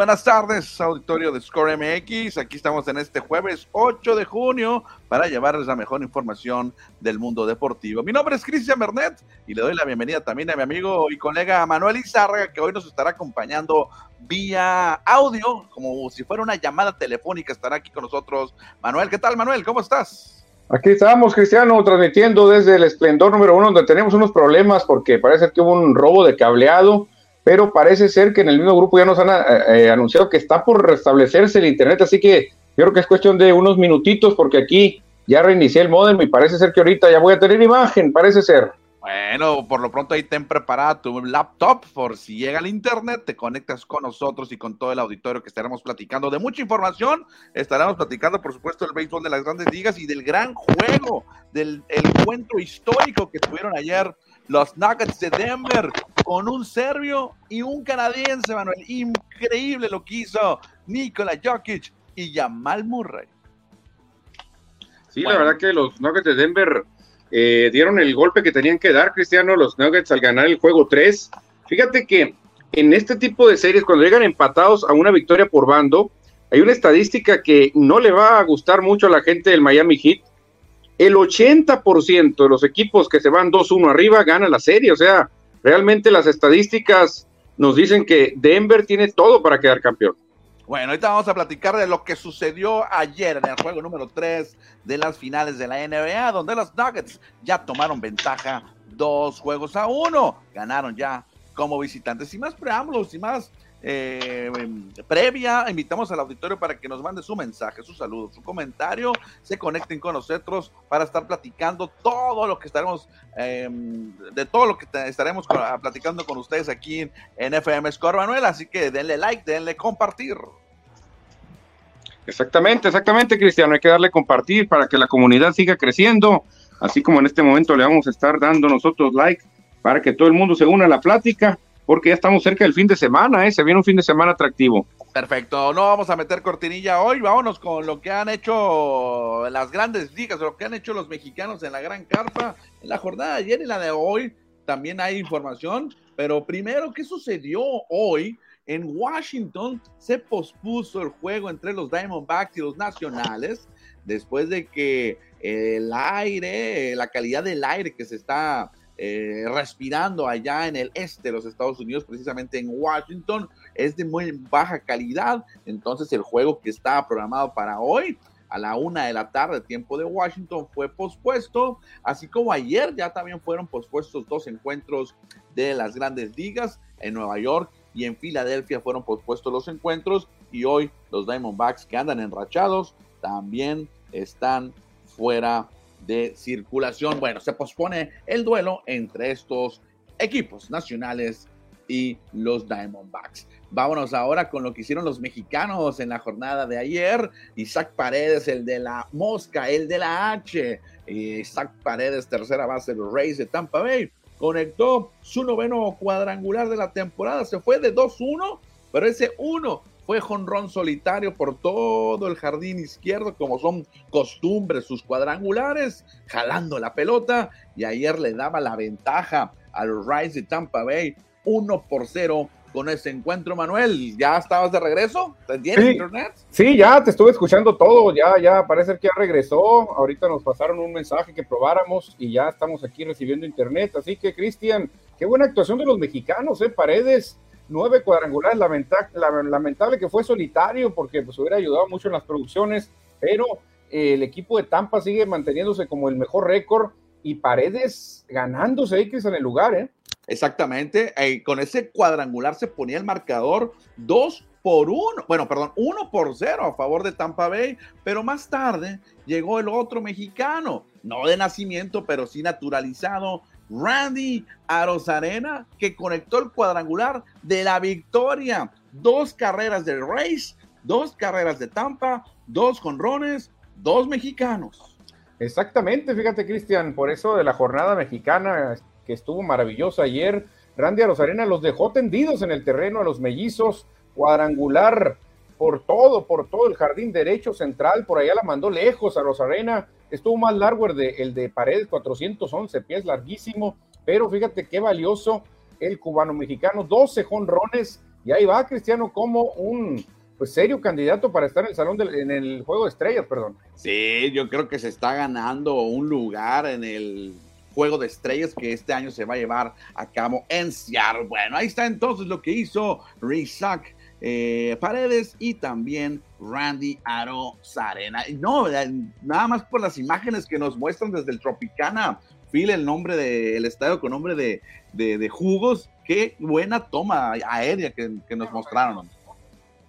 Buenas tardes, auditorio de Score MX. Aquí estamos en este jueves 8 de junio para llevarles la mejor información del mundo deportivo. Mi nombre es Cristian Bernet y le doy la bienvenida también a mi amigo y colega Manuel Izárraga, que hoy nos estará acompañando vía audio, como si fuera una llamada telefónica, estará aquí con nosotros. Manuel, ¿qué tal, Manuel? ¿Cómo estás? Aquí estamos, Cristiano, transmitiendo desde el esplendor número uno, donde tenemos unos problemas porque parece que hubo un robo de cableado pero parece ser que en el mismo grupo ya nos han eh, eh, anunciado que está por restablecerse el internet, así que yo creo que es cuestión de unos minutitos porque aquí ya reinicié el modem y parece ser que ahorita ya voy a tener imagen, parece ser. Bueno, por lo pronto ahí ten preparada tu laptop por si llega el internet, te conectas con nosotros y con todo el auditorio que estaremos platicando de mucha información. Estaremos platicando, por supuesto, del béisbol de las grandes ligas y del gran juego, del encuentro histórico que tuvieron ayer los Nuggets de Denver con un serbio y un canadiense, Manuel. Increíble lo que hizo Nikola Jokic y Jamal Murray. Sí, la verdad que los Nuggets de Denver eh, dieron el golpe que tenían que dar, Cristiano, los Nuggets al ganar el juego 3. Fíjate que en este tipo de series, cuando llegan empatados a una victoria por bando, hay una estadística que no le va a gustar mucho a la gente del Miami Heat, el 80% de los equipos que se van 2-1 arriba ganan la serie. O sea, realmente las estadísticas nos dicen que Denver tiene todo para quedar campeón. Bueno, ahorita vamos a platicar de lo que sucedió ayer en el juego número 3 de las finales de la NBA, donde los Nuggets ya tomaron ventaja dos juegos a uno. Ganaron ya como visitantes. Y más preámbulos y más eh, previa, invitamos al auditorio para que nos mande su mensaje, su saludo, su comentario, se conecten con nosotros para estar platicando todo lo que estaremos, em, de todo lo que estaremos platicando con ustedes aquí en, FM Score así que denle like, denle compartir. Exactamente, exactamente, Cristiano, hay que darle compartir para que la comunidad siga creciendo, así como en este momento le vamos a estar dando nosotros like para que todo el mundo se una a la plática porque ya estamos cerca del fin de semana, ¿eh? se viene un fin de semana atractivo. Perfecto, no vamos a meter cortinilla hoy, vámonos con lo que han hecho las grandes ligas, lo que han hecho los mexicanos en la gran carpa, en la jornada de ayer y la de hoy, también hay información, pero primero, ¿qué sucedió hoy? En Washington se pospuso el juego entre los Diamondbacks y los Nacionales después de que el aire, la calidad del aire que se está eh, respirando allá en el este de los Estados Unidos, precisamente en Washington, es de muy baja calidad. Entonces el juego que estaba programado para hoy a la una de la tarde, tiempo de Washington, fue pospuesto, así como ayer ya también fueron pospuestos dos encuentros de las grandes ligas en Nueva York y en Filadelfia fueron pospuestos los encuentros y hoy los Diamondbacks que andan enrachados también están fuera de circulación. Bueno, se pospone el duelo entre estos equipos nacionales y los Diamondbacks. Vámonos ahora con lo que hicieron los mexicanos en la jornada de ayer. Isaac Paredes, el de la mosca, el de la H. Isaac Paredes, tercera base de los Rays de Tampa Bay, conectó su noveno cuadrangular de la temporada. Se fue de 2-1, pero ese 1 fue jonrón solitario por todo el jardín izquierdo, como son costumbres sus cuadrangulares, jalando la pelota. Y ayer le daba la ventaja a los Rays de Tampa Bay, 1 por 0 con ese encuentro, Manuel. ¿Ya estabas de regreso? ¿Tienes sí, internet? Sí, ya te estuve escuchando todo, ya, ya parece que ya regresó. Ahorita nos pasaron un mensaje que probáramos y ya estamos aquí recibiendo internet. Así que, Cristian, qué buena actuación de los mexicanos, ¿eh? Paredes nueve cuadrangulares, lamentable que fue solitario porque pues hubiera ayudado mucho en las producciones, pero eh, el equipo de Tampa sigue manteniéndose como el mejor récord y Paredes ganándose X en el lugar, ¿eh? Exactamente, eh, con ese cuadrangular se ponía el marcador dos por uno, bueno, perdón, uno por cero a favor de Tampa Bay, pero más tarde llegó el otro mexicano, no de nacimiento, pero sí naturalizado, Randy Arozarena, que conectó el cuadrangular de la victoria. Dos carreras de Race, dos carreras de Tampa, dos conrones, dos mexicanos. Exactamente, fíjate Cristian, por eso de la jornada mexicana que estuvo maravillosa ayer, Randy Arozarena los dejó tendidos en el terreno a los mellizos, cuadrangular por todo, por todo el jardín derecho central, por allá la mandó lejos a Rosarena, estuvo más largo el de, el de Paredes, 411 pies, larguísimo, pero fíjate qué valioso el cubano mexicano, 12 jonrones y ahí va Cristiano como un pues serio candidato para estar en el salón en el juego de estrellas, perdón. Sí, yo creo que se está ganando un lugar en el juego de estrellas que este año se va a llevar a cabo en Seattle. Bueno, ahí está entonces lo que hizo Rizak eh, Paredes y también Randy Aro Sarena. No, nada más por las imágenes que nos muestran desde el Tropicana, Phil, el nombre del estadio con nombre de, de, jugos. Qué buena toma aérea que, que nos mostraron.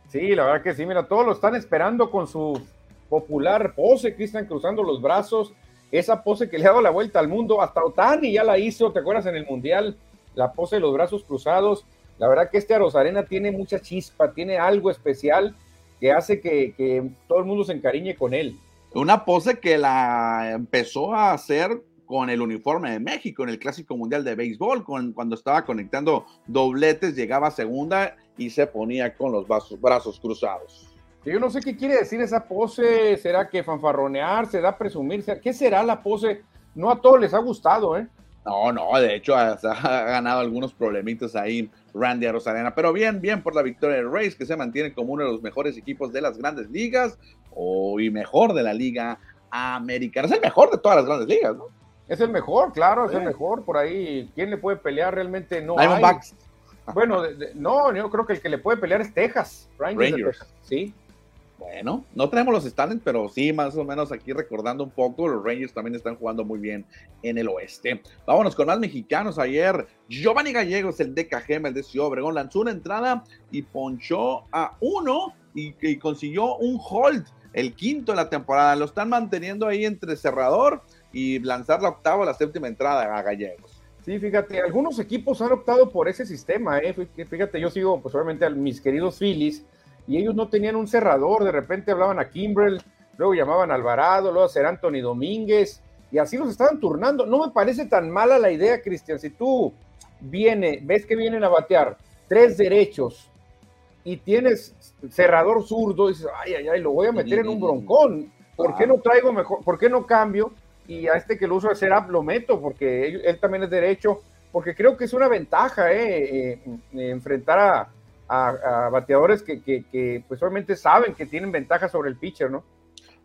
Sí, la verdad que sí, mira, todos lo están esperando con su popular pose, Cristian, cruzando los brazos, esa pose que le ha dado la vuelta al mundo, hasta Otani ya la hizo, ¿te acuerdas en el Mundial? La pose de los brazos cruzados. La verdad que este Arosarena tiene mucha chispa, tiene algo especial que hace que, todo el mundo se encariñe con él. Una pose que la empezó a hacer con el uniforme de México en el Clásico Mundial de Béisbol, con, cuando estaba conectando dobletes, llegaba a segunda y se ponía con los brazos, cruzados. Yo no sé qué quiere decir esa pose, ¿será que fanfarronear, se da presumir? ¿Qué será la pose? No a todos les ha gustado, ¿eh? No, no, de hecho ha, ganado algunos problemitas ahí Randy Rosarena, pero bien, bien por la victoria de Rays, que se mantiene como uno de los mejores equipos de las grandes ligas, o y mejor de la liga americana. Es el mejor de todas las grandes ligas, ¿no? Es el mejor, claro, es el mejor. Por ahí, ¿quién le puede pelear? Realmente no hay. Bueno, no, yo creo que el que le puede pelear es Texas. Rangers. Sí. Bueno, no tenemos los standings, pero sí, más o menos aquí recordando un poco, los Rangers también están jugando muy bien en el oeste. Vámonos con más mexicanos. Ayer, Giovanni Gallegos, el de el de Ciudad lanzó una entrada y ponchó a uno y, consiguió un hold, el quinto de la temporada. Lo están manteniendo ahí entre cerrador y lanzar la octava la séptima entrada a Gallegos. Sí, fíjate, algunos equipos han optado por ese sistema, ¿eh? Fíjate, yo sigo, pues obviamente, a mis queridos Phillies, y ellos no tenían un cerrador, de repente hablaban a Kimbrell, luego llamaban a Alvarado, luego a ser Anthony Domínguez, y así los estaban turnando. No me parece tan mala la idea, Cristian, si tú viene, ves que vienen a batear tres derechos y tienes cerrador zurdo, dices, ay, ay, ay, lo voy a meter en un broncón, ¿por qué no traigo mejor, por qué no cambio? y a este que lo uso de setup lo meto porque él, también es derecho, porque creo que es una ventaja eh, eh, enfrentar a, bateadores que, que, pues obviamente saben que tienen ventaja sobre el pitcher, ¿no?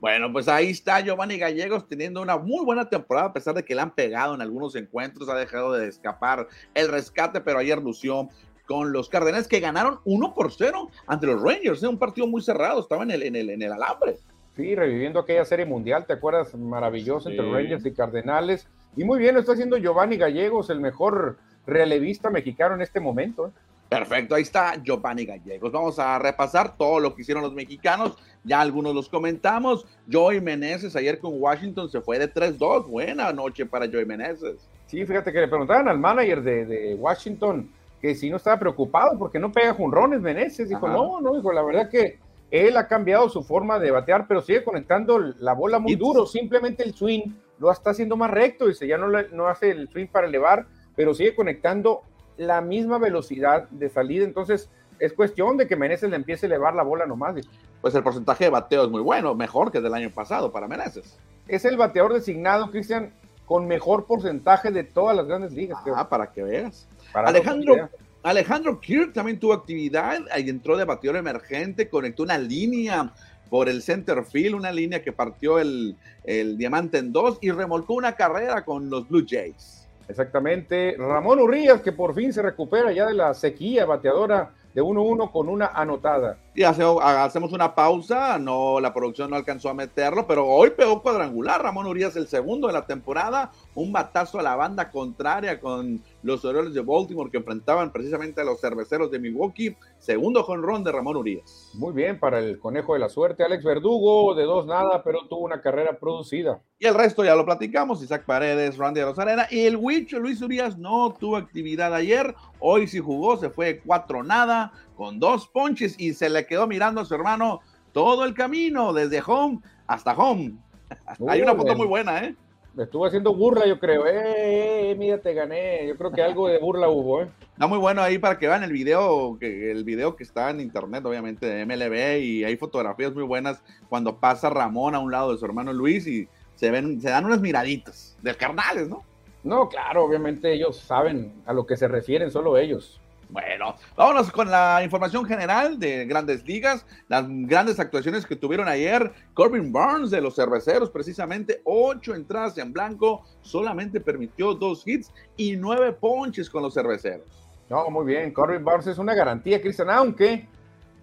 Bueno, pues ahí está Giovanni Gallegos teniendo una muy buena temporada, a pesar de que le han pegado en algunos encuentros, ha dejado de escapar el rescate, pero ayer lució con los Cardenales que ganaron 1 por 0 ante los Rangers, ¿eh? un partido muy cerrado, estaba en el, en el, en el alambre. Sí, reviviendo aquella serie mundial, ¿te acuerdas? Maravillosa entre Rangers y Cardenales. Y muy bien, lo está haciendo Giovanni Gallegos, el mejor relevista mexicano en este momento. ¿eh? Perfecto, ahí está Giovanni Gallegos. Vamos a repasar todo lo que hicieron los mexicanos. Ya algunos los comentamos. Joey Meneses ayer con Washington se fue de 3-2. Buena noche para Joey Meneses. Sí, fíjate que le preguntaban al manager de, Washington que si no estaba preocupado porque no pega junrones Meneses. Dijo, no, no, dijo, la verdad que él ha cambiado su forma de batear, pero sigue conectando la bola muy duro. Simplemente el swing lo está haciendo más recto. Dice, ya no, no hace el swing para elevar, pero sigue conectando la misma velocidad de salida. Entonces, es cuestión de que Meneses le empiece a elevar la bola nomás. Pues el porcentaje de bateo es muy bueno, mejor que el del año pasado para Meneses. Es el bateador designado, Cristian, con mejor porcentaje de todas las grandes ligas. Ah, para que veas. Alejandro, Alejandro Kirk también tuvo actividad, ahí entró de bateador emergente, conectó una línea por el center field, una línea que partió el, el diamante en dos y remolcó una carrera con los Blue Jays. Exactamente. Ramón Urrías, que por fin se recupera ya de la sequía bateadora de 1-1 con una anotada. Y hacemos una pausa, no, la producción no alcanzó a meterlo, pero hoy pegó cuadrangular. Ramón Urias, el segundo de la temporada, un batazo a la banda contraria con los Orioles de Baltimore que enfrentaban precisamente a los cerveceros de Milwaukee. Segundo jonrón de Ramón Urias. Muy bien para el conejo de la suerte. Alex Verdugo, de dos nada, pero tuvo una carrera producida. Y el resto ya lo platicamos. Isaac Paredes, Randy Rosarena. Y el Huicho Luis Urias no tuvo actividad ayer. Hoy sí jugó, se fue cuatro nada, con dos ponches y se le quedó mirando a su hermano todo el camino, desde home hasta home. Hay una foto muy buena, ¿eh? Me estuvo haciendo burla, yo creo. Eh, eh, mira, te gané. Yo creo que algo de burla hubo, ¿eh? Está muy bueno ahí para que vean el video, que, el video que está en internet, obviamente, de MLB, y hay fotografías muy buenas cuando pasa Ramón a un lado de su hermano Luis y se ven, se dan unas miraditas de carnales, ¿no? No, claro, obviamente ellos saben a lo que se refieren, solo ellos. Bueno, vámonos con la información general de grandes ligas, las grandes actuaciones que tuvieron ayer. Corbin Burns de los cerveceros, precisamente ocho entradas en blanco, solamente permitió dos hits y nueve ponches con los cerveceros. No, muy bien, Corbin Burns es una garantía, Cristian, aunque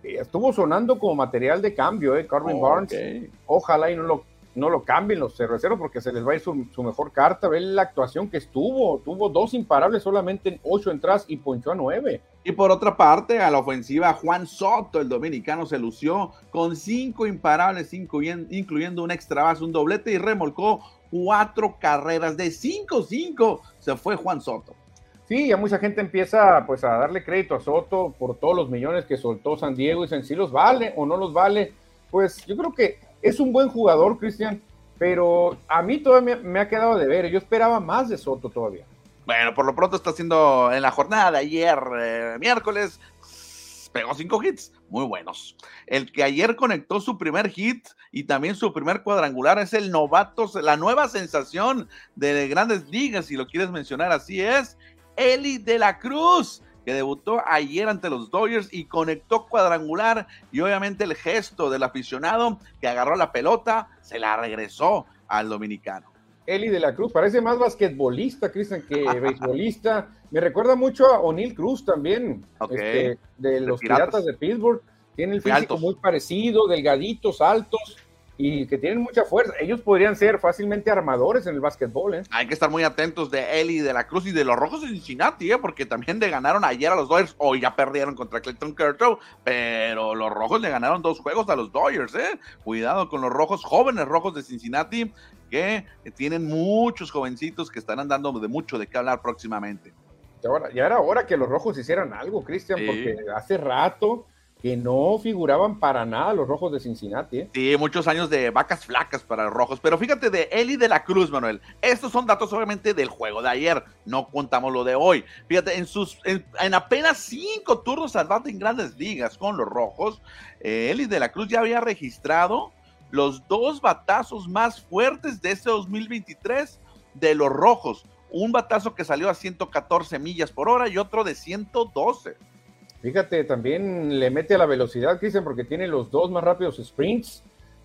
estuvo sonando como material de cambio, ¿eh? Corbin Burns. Ojalá y no lo no lo cambien los cerveceros porque se les va a ir su, mejor carta. Ve la actuación que estuvo. Tuvo dos imparables solamente en ocho entradas y ponchó a nueve. Y por otra parte, a la ofensiva, Juan Soto, el dominicano, se lució con cinco imparables, incluyendo un extra base, un doblete y remolcó cuatro carreras de 5-5. Se fue Juan Soto. Sí, ya mucha gente empieza pues a darle crédito a Soto por todos los millones que soltó San Diego y dicen si los vale o no los vale. Pues yo creo que es un buen jugador, Cristian, pero a mí todavía me, ha quedado de ver. Yo esperaba más de Soto todavía. Bueno, por lo pronto está haciendo en la jornada de ayer, eh, miércoles, pegó cinco hits muy buenos. El que ayer conectó su primer hit y también su primer cuadrangular es el novato, la nueva sensación de grandes ligas, si lo quieres mencionar así es, Eli de la Cruz que debutó ayer ante los Dodgers y conectó cuadrangular y obviamente el gesto del aficionado que agarró la pelota se la regresó al dominicano. Eli de la Cruz, parece más basquetbolista, Cristian, que beisbolista. Me recuerda mucho a O'Neill Cruz también, este, de los piratas. de Pittsburgh. Tiene el físico muy parecido, delgaditos, altos y que tienen mucha fuerza. Ellos podrían ser fácilmente armadores en el básquetbol. ¿eh? Hay que estar muy atentos de Eli, de la Cruz y de los Rojos de Cincinnati, ¿eh? porque también le ganaron ayer a los Dodgers. Hoy ya perdieron contra Clayton Kershaw, pero los Rojos le ganaron dos juegos a los Dodgers. ¿eh? Cuidado con los Rojos, jóvenes Rojos de Cincinnati, que tienen muchos jovencitos que estarán dando de mucho de qué hablar próximamente. Ya era hora que los Rojos hicieran algo, Cristian, porque hace rato que no figuraban para nada los rojos de Cincinnati. ¿eh? Sí, muchos años de vacas flacas para los rojos. Pero fíjate de Eli de la Cruz, Manuel. Estos son datos obviamente del juego de ayer. No contamos lo de hoy. Fíjate, en, sus, en, apenas cinco turnos al bate en grandes ligas con los rojos, eh, Eli de la Cruz ya había registrado los dos batazos más fuertes de este 2023 de los rojos. Un batazo que salió a 114 millas por hora y otro de 112. Fíjate, también le mete a la velocidad, Cristian, porque tiene los dos más rápidos sprints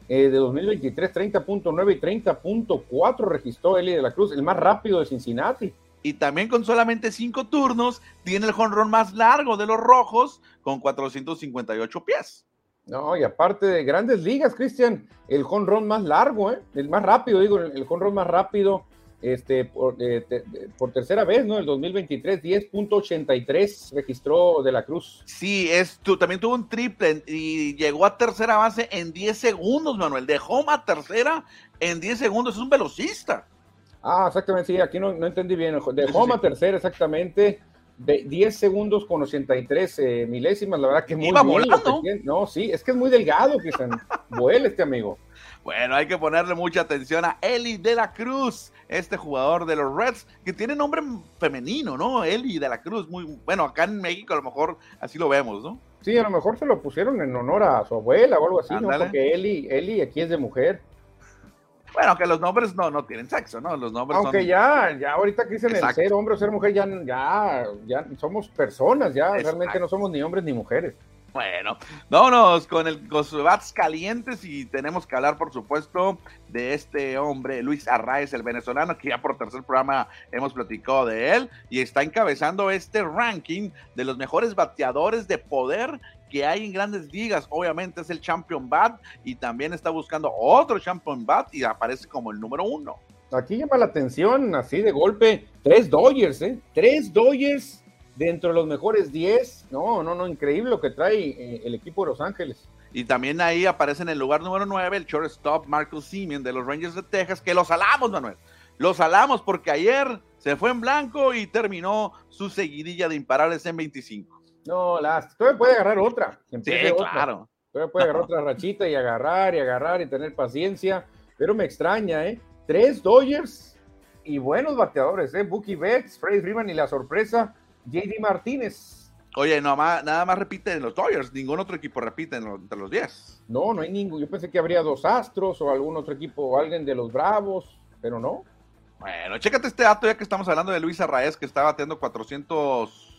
eh, de 2023, 30.9 y 30.4 registró Eli de la Cruz, el más rápido de Cincinnati. Y también con solamente cinco turnos, tiene el jonrón más largo de los rojos, con 458 pies. No, y aparte de grandes ligas, Cristian, el jonrón más largo, ¿eh? el más rápido, digo, el jonrón más rápido este, por, eh, por, tercera vez, ¿no? El 2023, 10.83 registró de la Cruz. Sí, es, tú, también tuvo un triple y llegó a tercera base en 10 segundos, Manuel. De home a tercera en 10 segundos, es un velocista. Ah, exactamente, sí, aquí no, no entendí bien. De home a tercera, exactamente. De 10 segundos con 83 eh, milésimas, la verdad que muy bien. No, sí, es que es muy delgado, que vuela este amigo. Bueno, hay que ponerle mucha atención a Eli de la Cruz, este jugador de los Reds, que tiene nombre femenino, ¿no? Eli de la Cruz, muy bueno, acá en México a lo mejor así lo vemos, ¿no? Sí, a lo mejor se lo pusieron en honor a su abuela o algo así, ¿no? Porque Eli, Eli aquí es de mujer. Bueno, que los nombres no, no tienen sexo, ¿no? Los nombres Aunque ya, ya ahorita que dicen el ser hombre o ser mujer, ya, ya, ya somos personas, ya realmente no somos ni hombres ni mujeres. Bueno, vámonos con el bats calientes y tenemos que hablar, por supuesto, de este hombre, Luis Arraez, el venezolano, que ya por tercer programa hemos platicado de él y está encabezando este ranking de los mejores bateadores de poder que hay en grandes ligas. Obviamente es el Champion Bat y también está buscando otro Champion Bat y aparece como el número uno. Aquí llama la atención, así de golpe, tres Dodgers, ¿eh? Tres Dodgers dentro de los mejores 10. No, no, no, increíble lo que trae eh, el equipo de Los Ángeles. Y también ahí aparece en el lugar número 9 el shortstop Marcus Simeon de los Rangers de Texas, que los salamos, Manuel. Los salamos porque ayer se fue en blanco y terminó su seguidilla de imparables en 25. No, las, todavía puede agarrar otra. Sí, claro. Todavía puede agarrar otra rachita y agarrar y agarrar y tener paciencia. Pero me extraña, ¿eh? Tres Dodgers y buenos bateadores, ¿eh? Bucky Betts, Freddy Freeman y la sorpresa, JD Martínez. Oye, no, nada más repite en los Dodgers, ningún otro equipo repite entre los 10. No, no hay ningún. Yo pensé que habría dos Astros o algún otro equipo o alguien de los Bravos, pero no. Bueno, chécate este dato ya que estamos hablando de Luis Arraez que está bateando 400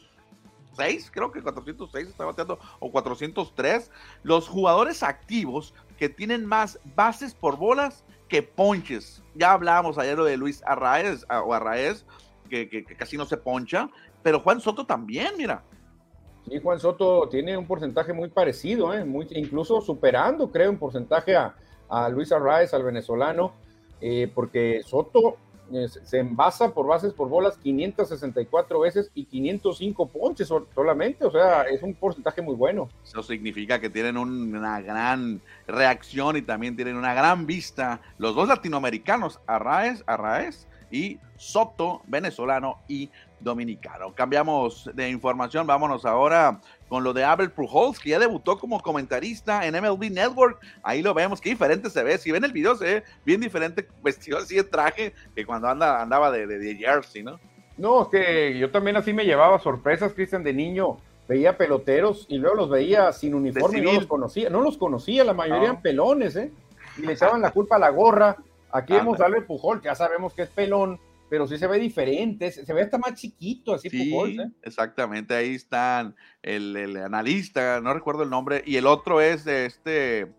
406, creo que 406 está bateando, o 403. Los jugadores activos que tienen más bases por bolas que ponches. Ya hablábamos ayer lo de Luis Arraez, o Arraez, que, que, casi no se poncha, pero Juan Soto también, mira. Sí, Juan Soto tiene un porcentaje muy parecido, ¿eh? muy, incluso superando, creo, en porcentaje a, a Luis Arraez, al venezolano, eh, porque Soto eh, se envasa por bases por bolas 564 veces y 505 ponches solamente, o sea, es un porcentaje muy bueno. Eso significa que tienen una gran reacción y también tienen una gran vista los dos latinoamericanos, Arraez, Arraez y Soto, venezolano y dominicano. Cambiamos de información, vámonos ahora con lo de Abel Pujols, que ya debutó como comentarista en MLB Network. Ahí lo vemos, qué diferente se ve. Si ven el video, se ve bien diferente, vestido así de traje que cuando anda, andaba de, de, jersey, ¿no? No, es que yo también así me llevaba sorpresas, Cristian, de niño. Veía peloteros y luego los veía sin uniforme, no los conocía, no los conocía, la mayoría eran pelones, ¿eh? Y le echaban la culpa a la gorra. Aquí vemos a Albert Pujol, ya sabemos que es pelón, pero sí se ve diferente, se ve hasta más chiquito, así sí, ¿eh? Exactamente, ahí están el, analista, no recuerdo el nombre, y el otro es de este,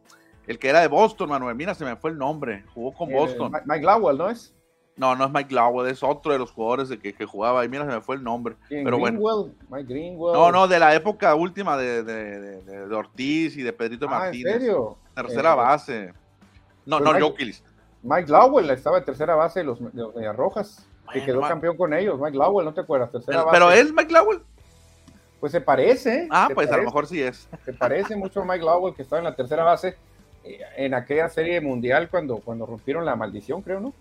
el que era de Boston, Manuel, mira, se me fue el nombre, jugó con Boston. Mike Lowell, ¿no es? No, no es Mike Lowell, es otro de los jugadores de que, que jugaba, y mira, se me fue el nombre. Pero bueno. Mike Greenwell. No, no, de la época última de, de, de, Ortiz y de Pedrito ah, Martínez. ¿en serio? Tercera eh, base. No, no, Jokilis. Mike Lowell estaba en tercera base de los, de los Rojas y quedó campeón con ellos. Mike Lowell, ¿no te acuerdas? Tercera pero, base. es Mike Lowell. Pues se parece. Ah, pues a lo mejor sí es. Se parece mucho a Mike Lowell que estaba en la tercera base eh, en aquella serie mundial cuando, cuando rompieron la maldición, creo, ¿no?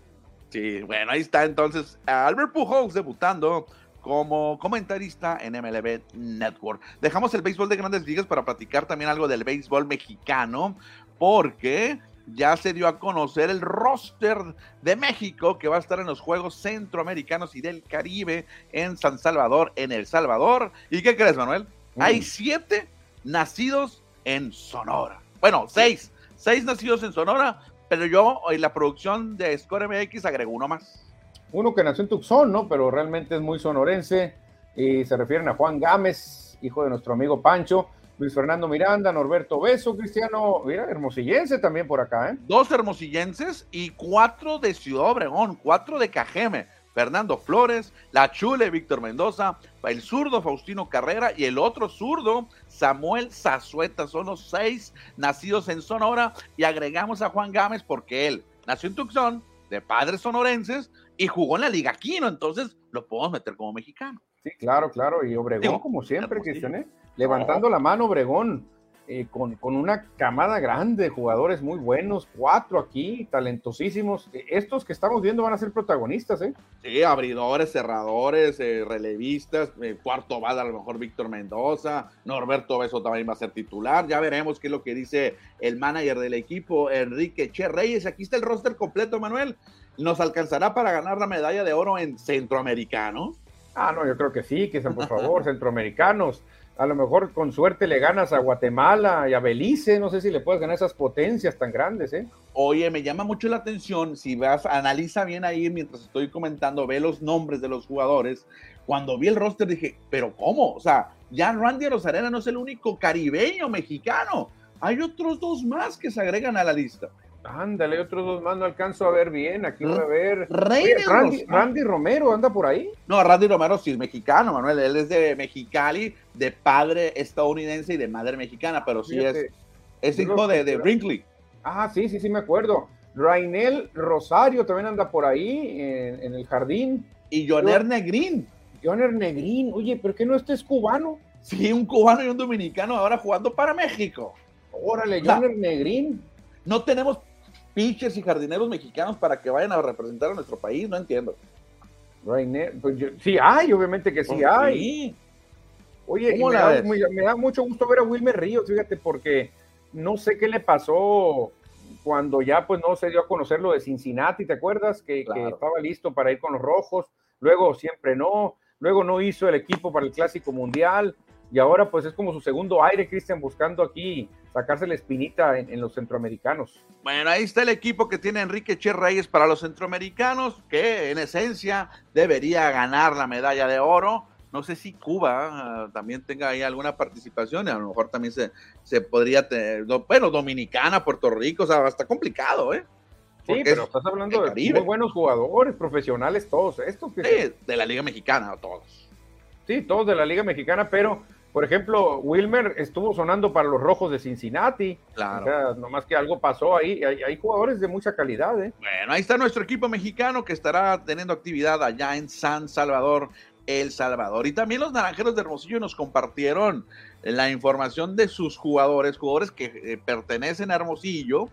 Sí, bueno, ahí está entonces Albert Pujols debutando como comentarista en MLB Network. Dejamos el béisbol de grandes ligas para platicar también algo del béisbol mexicano, porque ya se dio a conocer el roster de México que va a estar en los Juegos Centroamericanos y del Caribe en San Salvador, en El Salvador. ¿Y qué crees, Manuel? Mm. Hay siete nacidos en Sonora. Bueno, seis. Seis nacidos en Sonora, pero yo en la producción de Score MX agregó uno más. Uno que nació en Tucson, ¿no? Pero realmente es muy sonorense. Y se refieren a Juan Gámez, hijo de nuestro amigo Pancho Luis Fernando Miranda, Norberto Beso, Cristiano, mira, hermosillense también por acá, ¿eh? Dos hermosillenses y cuatro de Ciudad Obregón, cuatro de Cajeme. Fernando Flores, La Chule, Víctor Mendoza, el zurdo Faustino Carrera y el otro zurdo Samuel Zazueta. Son los seis nacidos en Sonora y agregamos a Juan Gámez porque él nació en Tucson, de padres sonorenses y jugó en la Liga Quino, entonces lo podemos meter como mexicano. Sí, claro, claro, y Obregón como siempre, Cristian, ¿eh? Levantando la mano Obregón, eh, con, una camada grande de jugadores muy buenos, cuatro aquí, talentosísimos. Eh, estos que estamos viendo van a ser protagonistas, ¿eh? Sí, abridores, cerradores, eh, relevistas, cuarto va a lo mejor Víctor Mendoza, Norberto Beso también va a ser titular, ya veremos qué es lo que dice el manager del equipo, Enrique Che Reyes. Aquí está el roster completo, Manuel. ¿Nos alcanzará para ganar la medalla de oro en centroamericano? Ah, no, yo creo que sí, que sean por favor, centroamericanos a lo mejor con suerte le ganas a Guatemala y a Belice, no sé si le puedes ganar esas potencias tan grandes, ¿eh? Oye, me llama mucho la atención, si vas, analiza bien ahí mientras estoy comentando, ve los nombres de los jugadores. Cuando vi el roster dije, pero ¿cómo? O sea, ya Randy Rosarena no es el único caribeño mexicano. Hay otros dos más que se agregan a la lista. Ándale, otros dos más no alcanzo a ver bien. Aquí voy a ver. Randy, Romero anda por ahí. No, Randy Romero sí es mexicano, Manuel. Él es de Mexicali, de padre estadounidense y de madre mexicana, pero sí es, es hijo de, de, Brinkley. Ah, sí, sí, sí, me acuerdo. Rainel Rosario también anda por ahí en, el jardín. Y Joner Negrín. Joner Negrín, oye, ¿pero qué no este es cubano? Sí, un cubano y un dominicano ahora jugando para México. Órale, Joner Negrín. No tenemos pitchers y jardineros mexicanos para que vayan a representar a nuestro país, no entiendo. Pues sí hay, obviamente que sí pues hay. Oye, me, da, mucho gusto ver a Wilmer Ríos, fíjate, porque no sé qué le pasó cuando ya pues no se dio a conocer lo de Cincinnati, ¿te acuerdas? Que, que, estaba listo para ir con los rojos, luego siempre no, luego no hizo el equipo para el Clásico Mundial, y ahora pues es como su segundo aire, Cristian, buscando aquí sacarse la espinita en, los centroamericanos. Bueno, ahí está el equipo que tiene Enrique Che Reyes para los centroamericanos, que en esencia debería ganar la medalla de oro. No sé si Cuba ah, también tenga ahí alguna participación, y a lo mejor también se, se podría tener, bueno, Dominicana, Puerto Rico, o sea, está complicado, ¿eh? sí, pero estás hablando de muy buenos jugadores, profesionales, todos estos. Que sí, de la Liga Mexicana, todos. Sí, todos de la Liga Mexicana, pero por ejemplo, Wilmer estuvo sonando para los rojos de Cincinnati. Claro. O sea, nomás que algo pasó ahí. Hay, jugadores de mucha calidad. ¿eh? Bueno, ahí está nuestro equipo mexicano que estará teniendo actividad allá en San Salvador, El Salvador. Y también los naranjeros de Hermosillo nos compartieron la información de sus jugadores, jugadores que eh, pertenecen a Hermosillo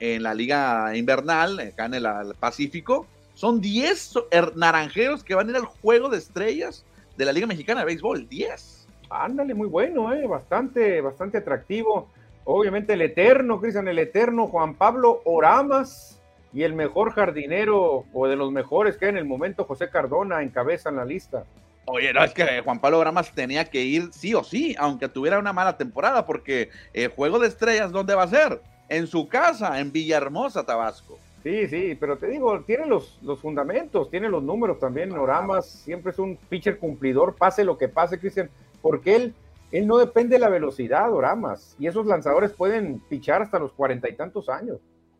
en la Liga Invernal, acá en el, el Pacífico. Son 10 naranjeros que van a ir al juego de estrellas de la Liga Mexicana de Béisbol. 10. Ándale, muy bueno, ¿eh? bastante, bastante atractivo. Obviamente el eterno, Cristian, el eterno Juan Pablo Oramas y el mejor jardinero o de los mejores que en el momento José Cardona encabezan la lista. Oye, no, es que Juan Pablo Oramas tenía que ir sí o sí, aunque tuviera una mala temporada, porque el Juego de Estrellas, ¿dónde va a ser? En su casa, en Villahermosa, Tabasco. Sí, sí, pero te digo, tiene los, los fundamentos, tiene los números también. Oramas siempre es un pitcher cumplidor, pase lo que pase, Cristian porque él, él no depende de la velocidad, Oramas, y esos lanzadores pueden pichar hasta los cuarenta y tantos años.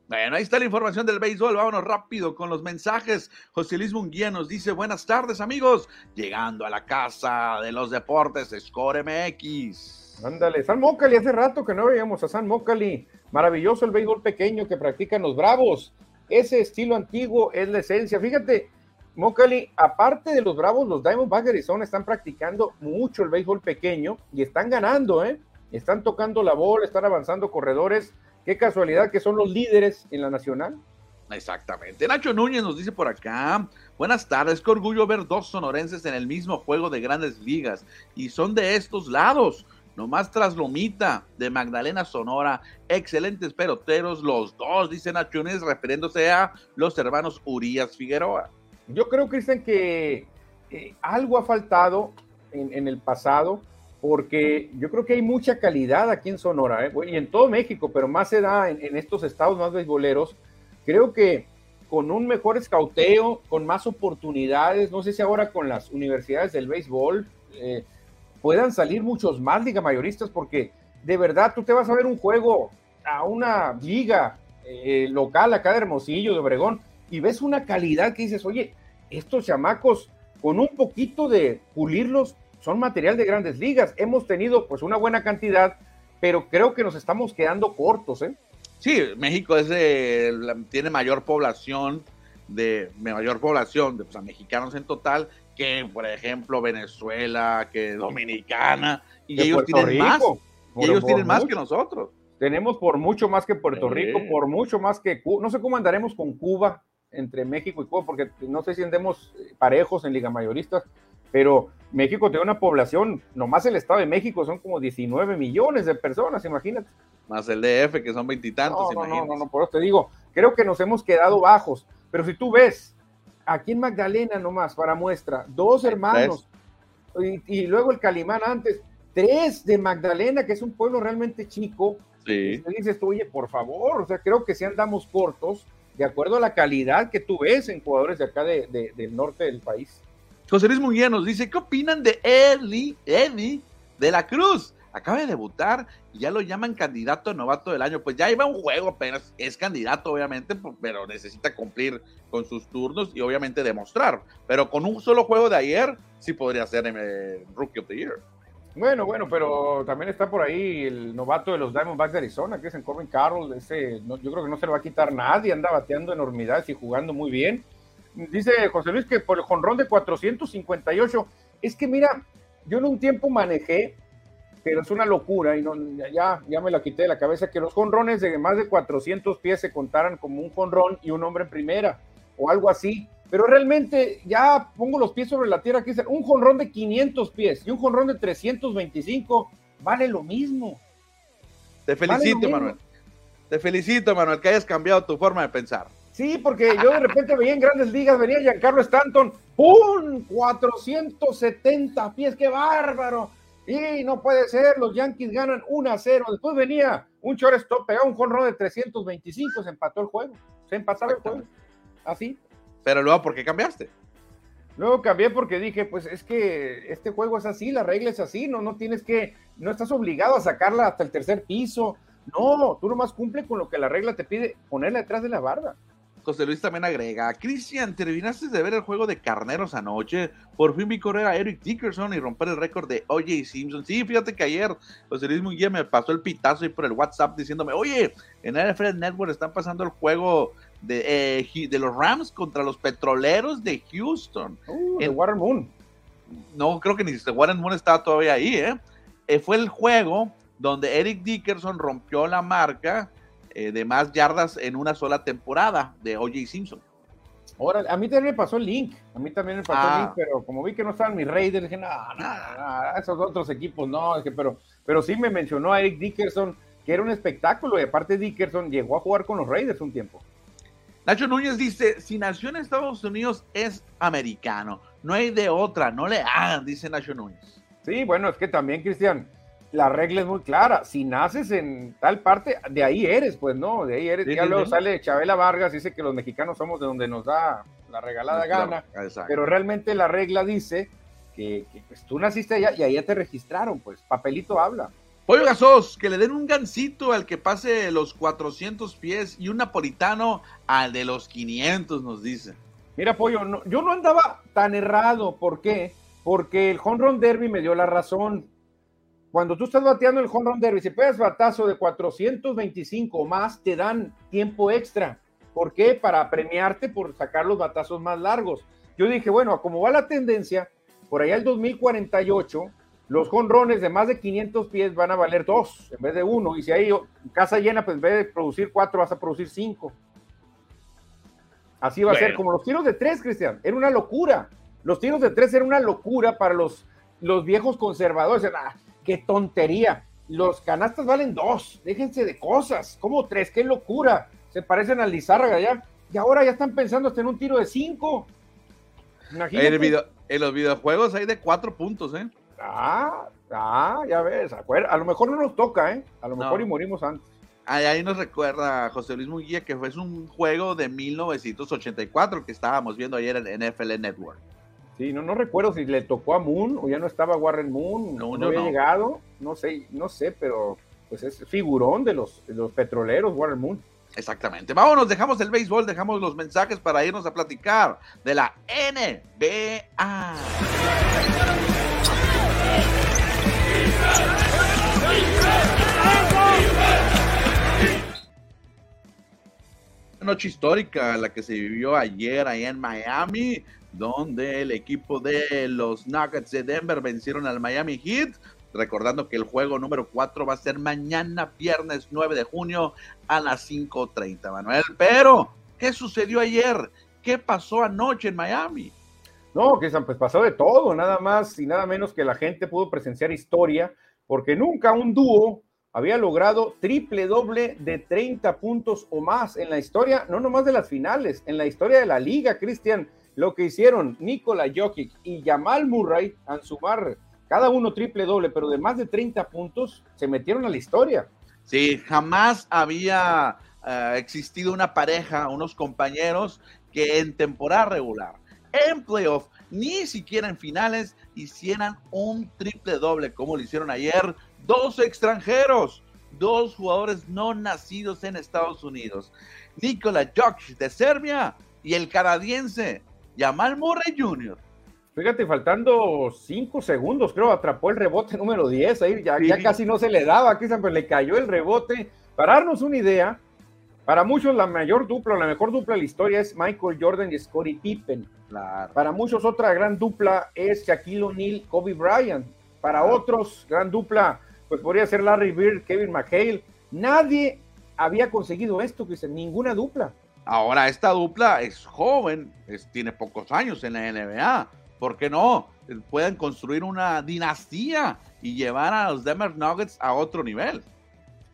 Bueno, ahí está la información del béisbol. Vámonos rápido con los mensajes. José Luis Munguía nos dice: Buenas tardes, amigos. Llegando a la casa de los deportes, Score MX. Ándale, San Mocali, hace rato que no veíamos a San Mocali. Maravilloso el béisbol pequeño que practican los Bravos. Ese estilo antiguo es la esencia. Fíjate, Mocali, aparte de los Bravos, los Diamondbacks de Arizona están practicando mucho el béisbol pequeño y están ganando, ¿eh? Están tocando la bola, están avanzando corredores. Qué casualidad que son los líderes en la nacional. Exactamente. Nacho Núñez nos dice por acá, buenas tardes, qué orgullo ver dos sonorenses en el mismo juego de grandes ligas y son de estos lados, nomás tras Lomita de Magdalena Sonora, excelentes peloteros los dos, dice Nacho Núñez refiriéndose a los hermanos Urias Figueroa. Yo creo, Cristian, que algo ha faltado en, el pasado, porque yo creo que hay mucha calidad aquí en Sonora, ¿eh? y en todo México, pero más se da en, estos estados más beisboleros. Creo que con un mejor escauteo, con más oportunidades, no sé si ahora con las universidades del béisbol eh, puedan salir muchos más liga mayoristas, porque de verdad tú te vas a ver un juego a una liga local acá de Hermosillo, de Obregón, y ves una calidad que dices, oye, estos chamacos, con un poquito de pulirlos, son material de grandes ligas. Hemos tenido pues una buena cantidad, pero creo que nos estamos quedando cortos, ¿eh? Sí, México es tiene mayor población de mayor población de pues, mexicanos en total que por ejemplo Venezuela, que Dominicana y ellos tienen más. Y ellos tienen más que nosotros. Tenemos por mucho más que Puerto Rico, por mucho más que Cuba. No sé cómo andaremos con Cuba, entre México y Cuba, porque no sé si andemos parejos en Liga Mayoristas, pero México tiene una población, nomás el Estado de México son como 19 millones de personas, imagínate. Más el DF, que son veintitantos, no, no, no, no, por eso te digo, creo que nos hemos quedado bajos, pero si tú ves, aquí en Magdalena nomás, para muestra, dos hermanos, y, luego el Calimán antes, tres de Magdalena, que es un pueblo realmente chico, sí. y dices, oye, por favor, o sea, creo que si andamos cortos, de acuerdo a la calidad que tú ves en jugadores de acá de, del norte del país. José Luis Munguía nos dice, ¿qué opinan de Eli, Eli de la Cruz? Acaba de debutar y ya lo llaman candidato a novato del año. Pues ya iba un juego apenas, es candidato obviamente, pero necesita cumplir con sus turnos y obviamente demostrar. Pero con un solo juego de ayer, sí podría ser eh, Rookie of the Year. Bueno, bueno, pero también está por ahí el novato de los Diamondbacks de Arizona, que es en Corbin Carroll. Ese, yo creo que no se lo va a quitar nadie, anda bateando enormidades y jugando muy bien. Dice José Luis que por el jonrón de 458, es que mira, yo en un tiempo manejé, pero es una locura y no, ya, ya me la quité de la cabeza, que los jonrones de más de 400 pies se contaran como un jonrón y un hombre en primera, o algo así pero realmente ya pongo los pies sobre la tierra, que un jonrón de 500 pies y un jonrón de 325 vale lo mismo. Te felicito, Manuel. Te felicito, Manuel, que hayas cambiado tu forma de pensar. Sí, porque yo de repente veía en grandes ligas, venía Giancarlo Stanton, ¡pum! 470 pies, qué bárbaro. Y no puede ser, los Yankees ganan 1 a 0. Después venía un shortstop, pegaba un jonrón de 325, se empató el juego. Se empataba el juego. Así. Pero luego, ¿por qué cambiaste? Luego cambié porque dije, pues es que este juego es así, la regla es así, no, no tienes que, no estás obligado a sacarla hasta el tercer piso. No, tú nomás cumple con lo que la regla te pide, ponerla detrás de la barda. José Luis también agrega, Cristian, terminaste de ver el juego de carneros anoche, por fin vi correr a Eric Dickerson y romper el récord de OJ Simpson. Sí, fíjate que ayer José Luis Munguía me pasó el pitazo y por el WhatsApp diciéndome, oye, en NFL Network están pasando el juego de, eh, de los Rams contra los petroleros de Houston. Uh, de Warren Moon. No, creo que ni Warren Moon estaba todavía ahí, ¿eh? ¿eh? Fue el juego donde Eric Dickerson rompió la marca eh, de más yardas en una sola temporada de OJ Simpson. Ahora, a mí también me pasó el link, a mí también me pasó el link, ah. pero como vi que no estaban mis Raiders, dije, no, no, esos otros equipos no, pero, pero sí me mencionó a Eric Dickerson, que era un espectáculo, y aparte Dickerson llegó a jugar con los Raiders un tiempo. Nacho Núñez dice, si nació en Estados Unidos es americano, no hay de otra, no le hagan, dice Nacho Núñez. Sí, bueno, es que también, Cristian, la regla es muy clara. Si naces en tal parte, de ahí eres, pues no, de ahí eres. ya luego sale Chabela Vargas, dice que los mexicanos somos de donde nos da la regalada gana. Pero realmente la regla dice que, pues, tú naciste allá y allá te registraron, pues papelito habla. Pollo Gasos, que le den un gancito al que pase los 400 pies y un napolitano al de los 500, nos dice. Mira, Pollo, yo no andaba tan errado. ¿Por qué? Porque el Home Run Derby me dio la razón cuando tú estás bateando el home run derby, si pegas batazo de 425 o más, te dan tiempo extra. ¿Por qué? Para premiarte por sacar los batazos más largos. Yo dije, bueno, como va la tendencia, por allá el 2048, los jonrones de más de 500 pies van a valer dos en vez de uno. Y si hay casa llena, pues en vez de producir cuatro, vas a producir cinco. Así va a ser como los tiros de tres, Cristian. Era una locura. Los tiros de tres era una locura para los, los viejos conservadores. Ah, qué tontería. Los canastas valen dos, déjense de cosas. ¿Cómo tres? ¡Qué locura! Se parecen al Lizárraga ya. Y ahora ya están pensando hasta en un tiro de cinco. En, los videojuegos hay de cuatro puntos, ¿eh? Ah, ah, ya ves. A lo mejor no nos toca, ¿eh? A lo mejor y morimos antes. Ahí, nos recuerda José Luis Munguía que fue un juego de 1984 que estábamos viendo ayer en NFL Network. Sí, no, no recuerdo si le tocó a Moon o ya no estaba Warren Moon, no, no, había llegado, no sé, no sé, pero pues es figurón de los, de los petroleros, Warren Moon. Exactamente. Vámonos, dejamos el béisbol, dejamos los mensajes para irnos a platicar de la NBA. Noche histórica la que se vivió ayer ahí en Miami donde el equipo de los Nuggets de Denver vencieron al Miami Heat. Recordando que el juego número 4 va a ser mañana, viernes 9 de junio a las 5.30, Manuel. Pero, ¿qué sucedió ayer? ¿Qué pasó anoche en Miami? No, que pues pasó de todo, nada más y nada menos que la gente pudo presenciar historia, porque nunca un dúo había logrado triple doble de 30 puntos o más en la historia, no nomás de las finales, en la historia de la liga, Cristian lo que hicieron Nikola Jokic y Jamal Murray al sumar cada uno triple doble, pero de más de 30 puntos, se metieron a la historia. Sí, jamás había eh, existido una pareja, unos compañeros que en temporada regular, en playoff, ni siquiera en finales, hicieran un triple doble como lo hicieron ayer dos extranjeros, dos jugadores no nacidos en Estados Unidos. Nikola Jokic de Serbia y el canadiense Jamal Murray Jr. Fíjate, faltando cinco segundos, creo, atrapó el rebote número 10. Ahí ya, ya casi no se le daba, Cristian, pero le cayó el rebote. Para darnos una idea, para muchos la mayor dupla, la mejor dupla de la historia es Michael Jordan y Scottie Pippen. Para muchos otra gran dupla es Shaquille O'Neal, Kobe Bryant. Para otros, gran dupla, pues podría ser Larry Bird, Kevin McHale. Nadie había conseguido esto, Cristian, ninguna dupla. Ahora esta dupla es joven, tiene pocos años en la NBA. ¿Por qué no? Pueden construir una dinastía y llevar a los Denver Nuggets a otro nivel.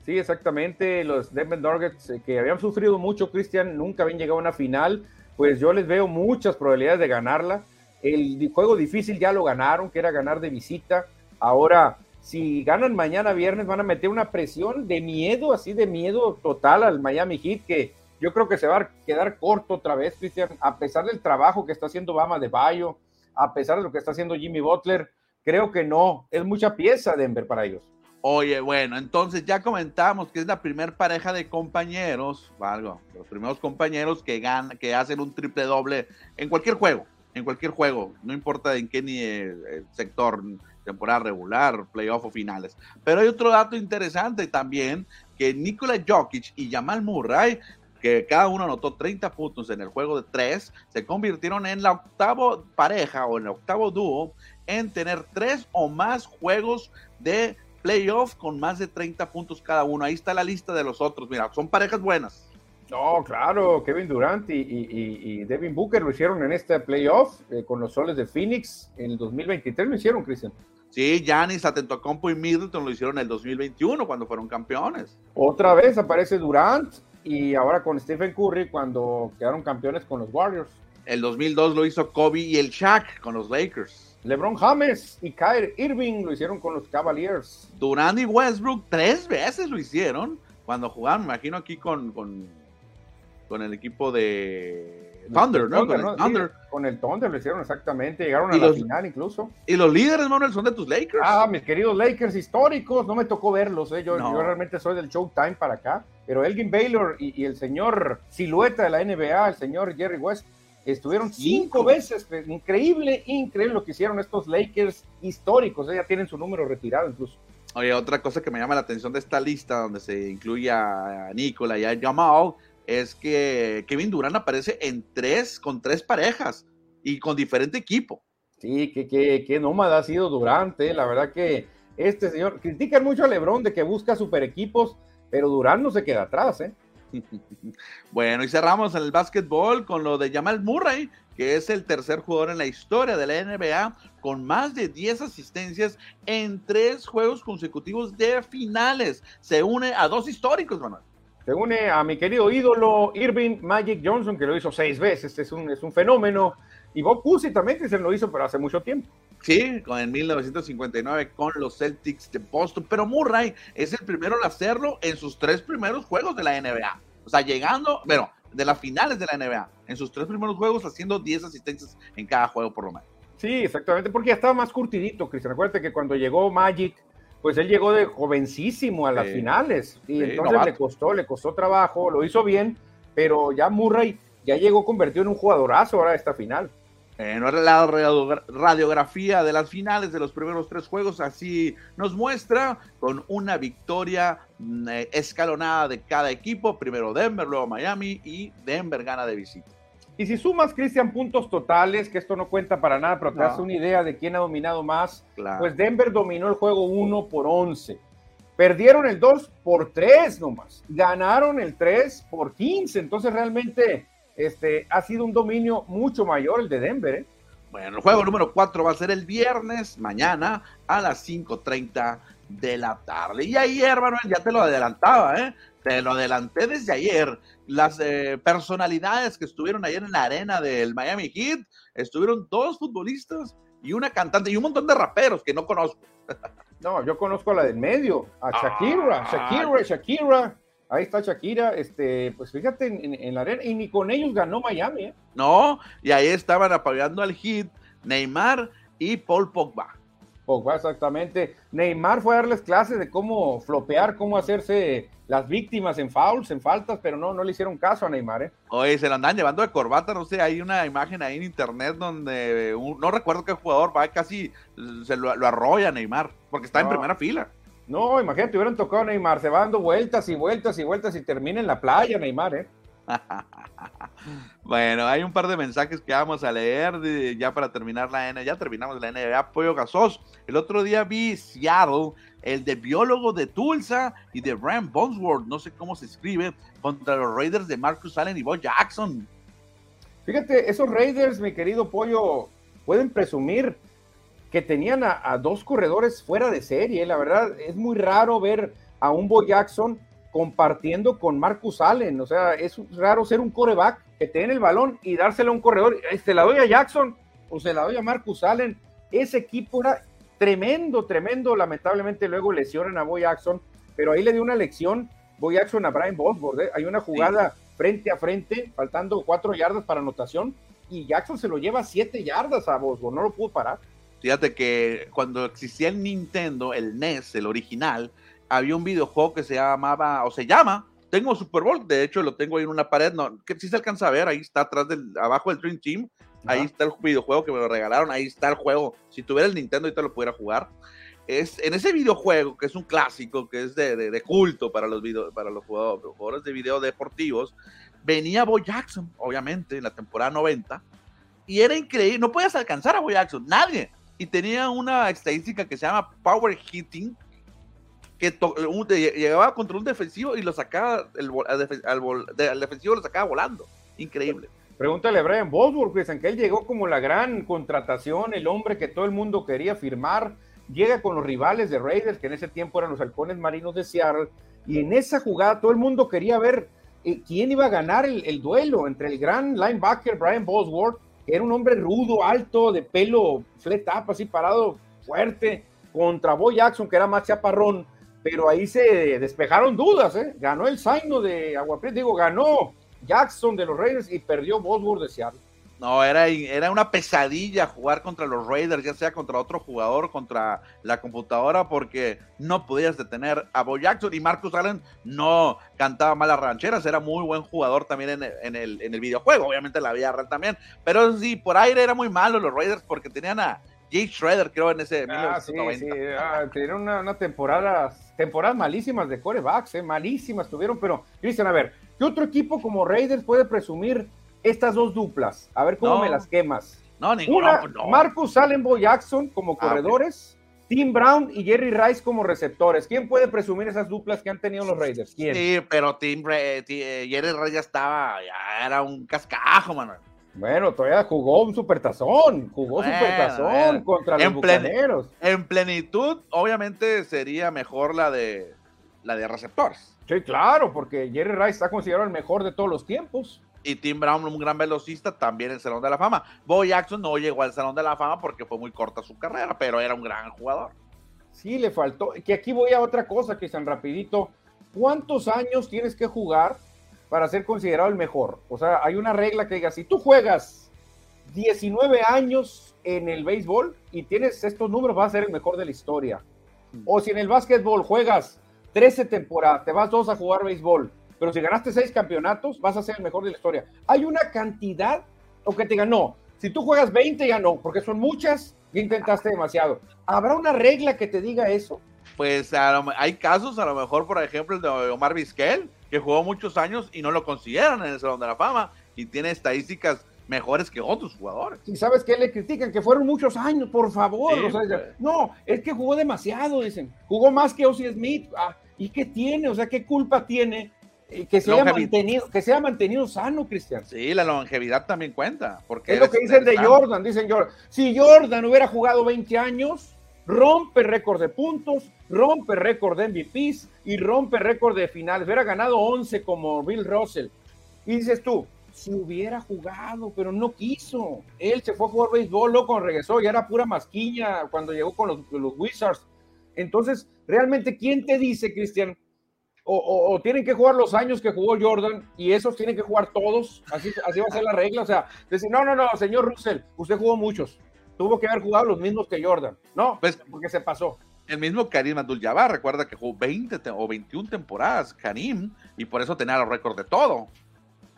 Sí, exactamente. Los Denver Nuggets eh, que habían sufrido mucho, Cristian, nunca habían llegado a una final. Pues yo les veo muchas probabilidades de ganarla. El juego difícil ya lo ganaron, que era ganar de visita. Ahora, si ganan mañana viernes, van a meter una presión de miedo, así de miedo total al Miami Heat, que yo creo que se va a quedar corto otra vez, Cristian, a pesar del trabajo que está haciendo Bama de Bayo, a pesar de lo que está haciendo Jimmy Butler. Creo que no, es mucha pieza Denver para ellos. Oye, bueno, entonces ya comentamos que es la primera pareja de compañeros, algo, los primeros compañeros que ganan, que hacen un triple doble en cualquier juego, en cualquier juego, no importa en qué ni el sector, temporada regular, playoff o finales. Pero hay otro dato interesante también, que Nikola Jokic y Jamal Murray que cada uno anotó 30 puntos en el juego de tres, se convirtieron en la octava pareja o en el octavo dúo en tener tres o más juegos de playoff con más de 30 puntos cada uno. Ahí está la lista de los otros. Mira, son parejas buenas. No, claro, Kevin Durant y, Devin Booker lo hicieron en este playoff eh, con los soles de Phoenix en el 2023, lo hicieron, Cristian. Sí, Giannis, Atentocompo y Middleton lo hicieron en el 2021 cuando fueron campeones. Otra vez aparece Durant y ahora con Stephen Curry cuando quedaron campeones con los Warriors. El 2002 lo hizo Kobe y el Shaq con los Lakers. LeBron James y Kyrie Irving lo hicieron con los Cavaliers. Durant y Westbrook tres veces lo hicieron cuando jugaron, me imagino aquí con, con, con el equipo de Thunder, ¿no? con, el Thunder. con el Thunder lo hicieron exactamente, llegaron a la final incluso. Y los líderes, Manuel, son de tus Lakers. Ah, mis queridos Lakers históricos, no me tocó verlos, ¿eh? yo, yo realmente soy del Showtime para acá, pero Elgin Baylor y, y el señor silueta de la NBA, el señor Jerry West, Estuvieron cinco, veces, increíble, increíble lo que hicieron estos Lakers históricos, ya tienen su número retirado incluso. Oye, otra cosa que me llama la atención de esta lista, donde se incluye a Nicola y a Jamal, es que Kevin Durant aparece en tres, con tres parejas y con diferente equipo. Sí, que, que, que nómada ha sido Durant, eh, la verdad que este señor, critican mucho a Lebron de que busca super equipos, pero Durant no se queda atrás, ¿eh? Bueno, y cerramos en el básquetbol con lo de Jamal Murray, que es el tercer jugador en la historia de la NBA con más de 10 asistencias en tres juegos consecutivos de finales. Se une a dos históricos, Manuel. Se une a mi querido ídolo Irving Magic Johnson, que lo hizo seis veces, es un, es un fenómeno. Y Bob Cousy también, que se lo hizo, pero hace mucho tiempo. Sí, en 1959 con los Celtics de Boston, pero Murray es el primero en hacerlo en sus tres primeros juegos de la NBA. O sea, llegando, bueno, de las finales de la NBA, en sus tres primeros juegos haciendo 10 asistencias en cada juego por lo menos. Sí, exactamente, porque ya estaba más curtidito, Cristian. Acuérdate que cuando llegó Magic, pues él llegó de jovencísimo a las finales y entonces le costó, le costó trabajo, lo hizo bien, pero ya Murray ya llegó convertido en un jugadorazo ahora esta final. Eh, la radiografía de las finales de los primeros tres juegos así nos muestra con una victoria mm, eh, escalonada de cada equipo. Primero Denver, luego Miami y Denver gana de visita. Y si sumas, Cristian, puntos totales, que esto no cuenta para nada, pero te das una idea de quién ha dominado más, pues Denver dominó el juego 1 por 11. Perdieron el 2 por 3 nomás. Ganaron el 3 por 15. Entonces realmente este, ha sido un dominio mucho mayor el de Denver. ¿eh? Bueno, el juego número 4 va a ser el viernes, mañana, a las 5.30 de la tarde. Y ayer, Manuel, ya te lo adelantaba, ¿eh? Te lo adelanté desde ayer. Las eh, personalidades que estuvieron ayer en la arena del Miami Heat, estuvieron dos futbolistas y una cantante y un montón de raperos que no conozco. No, yo conozco a la del medio, a Shakira, ah, Shakira, Shakira. Ahí está Shakira, este, pues fíjate en, la arena, y ni con ellos ganó Miami, ¿eh? No, y ahí estaban apoyando al hit Neymar y Paul Pogba. Pogba, exactamente. Neymar fue a darles clases de cómo flopear, cómo hacerse las víctimas en fouls, en faltas, pero no, no le hicieron caso a Neymar, ¿eh? Oye, se lo andan llevando de corbata, no sé, hay una imagen ahí en internet donde, no recuerdo qué jugador va, casi se lo, arrolla Neymar, porque está en primera fila. No, imagínate, hubieran tocado a Neymar, se va dando vueltas y vueltas y vueltas y termina en la playa Neymar, ¿eh? bueno, hay un par de mensajes que vamos a leer ya para terminar la N. Ya terminamos la NBA. Pollo Gasos. El otro día vi Seattle, el de biólogo de Tulsa y de Ram Bonsworth, no sé cómo se escribe, contra los Raiders de Marcus Allen y Bo Jackson. Fíjate, esos Raiders, mi querido Pollo, pueden presumir que tenían a, dos corredores fuera de serie. La verdad, es muy raro ver a un Bo Jackson compartiendo con Marcus Allen. O sea, es raro ser un coreback que tiene el balón y dárselo a un corredor. Se la doy a Jackson o se la doy a Marcus Allen. Ese equipo era tremendo, tremendo. Lamentablemente luego lesionan a Bo Jackson, pero ahí le dio una lección Bo Jackson a Brian Bosworth. ¿eh? Hay una jugada frente a frente, faltando cuatro yardas para anotación y Jackson se lo lleva siete yardas a Boswell, no lo pudo parar. Fíjate que cuando existía el Nintendo, el NES, el original, había un videojuego que se llamaba, o se llama, tengo Super Bowl, de hecho lo tengo ahí en una pared, no, que sí se alcanza a ver, ahí está atrás del, abajo del Dream Team, ahí está el videojuego que me lo regalaron, ahí está el juego, si tuviera el Nintendo ahorita lo pudiera jugar. Es, en ese videojuego, que es un clásico, que es de, de, culto para los, video, para los jugadores, de video deportivos, venía Bo Jackson, obviamente, en la temporada 90, y era increíble, no podías alcanzar a Bo Jackson, nadie, y tenía una estadística que se llama Power Hitting, que llegaba contra un defensivo y lo sacaba, el, al, defensivo lo sacaba volando. Increíble. Pregúntale a Brian Bosworth, dicen que él llegó como la gran contratación, el hombre que todo el mundo quería firmar. Llega con los rivales de Raiders, que en ese tiempo eran los halcones marinos de Seattle, y en esa jugada todo el mundo quería ver eh, quién iba a ganar el, duelo entre el gran linebacker Brian Bosworth, que era un hombre rudo, alto, de pelo flat up, así parado, fuerte, contra Bo Jackson, que era más chaparrón pero ahí se despejaron dudas, ¿eh? Ganó el Zaino de Aguaprieta, digo, ganó Jackson de los Raiders y perdió Bosworth de Seattle. No, era, era una pesadilla jugar contra los Raiders, ya sea contra otro jugador, contra la computadora, porque no podías detener a Bo Jackson y Marcus Allen no cantaba malas rancheras, era muy buen jugador también en, en, el, en el videojuego, obviamente la vida real también, pero sí, por aire era muy malo los Raiders porque tenían a Jay Schroeder, creo, en ese ah, Sí, sí. Ah, una, una, temporada, temporadas malísimas de corebacks, eh, malísimas tuvieron, pero Cristian, a ver, ¿qué otro equipo como Raiders puede presumir estas dos duplas? A ver cómo me las quemas. No, ninguna. No, Marcus Allen, Bo Jackson como ah, corredores, Tim Brown y Jerry Rice como receptores. ¿Quién puede presumir esas duplas que han tenido los Raiders? ¿Quién? Sí, pero Tim, eh, Jerry Rice ya estaba, ya era un cascajo, Manuel. Bueno, todavía jugó un supertazón, jugó supertazón contra los bucaneros. En plenitud, obviamente sería mejor la de la de receptores. Sí, claro, porque Jerry Rice está considerado el mejor de todos los tiempos. Y Tim Brown, un gran velocista, también en el Salón de la Fama. Bo Jackson no llegó al Salón de la Fama porque fue muy corta su carrera, pero era un gran jugador. Sí, le faltó. Que aquí voy a otra cosa, que Cristian, rapidito. ¿Cuántos años tienes que jugar para ser considerado el mejor. O sea, hay una regla que diga, si tú juegas 19 años en el béisbol y tienes estos números, vas a ser el mejor de la historia. O si en el básquetbol juegas 13 temporadas, te vas dos a jugar béisbol, pero si ganaste seis campeonatos, vas a ser el mejor de la historia. Hay una cantidad, o que te ganó. Si tú juegas 20, ya no, porque son muchas y intentaste demasiado. ¿Habrá una regla que te diga eso? Pues hay casos, a lo mejor, por ejemplo, el de Omar Vizquel, que jugó muchos años y no lo consideran en el Salón de la Fama y tiene estadísticas mejores que otros jugadores. Y sabes que le critican que fueron muchos años, por favor. no, es que jugó demasiado, dicen. Jugó más que Ozzy Smith. Ah, ¿Y qué tiene? O sea, ¿qué culpa tiene eh, que se, haya mantenido, que se haya mantenido sano, Cristian? Sí, la longevidad también cuenta. Porque es lo que dicen de Jordan. Dicen Jordan. Si Jordan hubiera jugado 20 años, rompe récord de puntos, rompe récord de MVPs y rompe récord de finales. Hubiera ganado 11 como Bill Russell. Y dices tú, si hubiera jugado, pero no quiso. Él se fue a jugar béisbol, loco, regresó, ya era pura masquilla cuando llegó con los, Wizards. Entonces, realmente, ¿quién te dice, Cristian? O, tienen que jugar los años que jugó Jordan y esos tienen que jugar todos, así, así va a ser la regla. O sea, decir, no, no, no, señor Russell, usted jugó muchos tuvo que haber jugado los mismos que Jordan. No, pues, porque se pasó. El mismo Karim Abdul-Jabbar, recuerda que jugó 20 o 21 temporadas, Karim, y por eso tenía el récord de todo.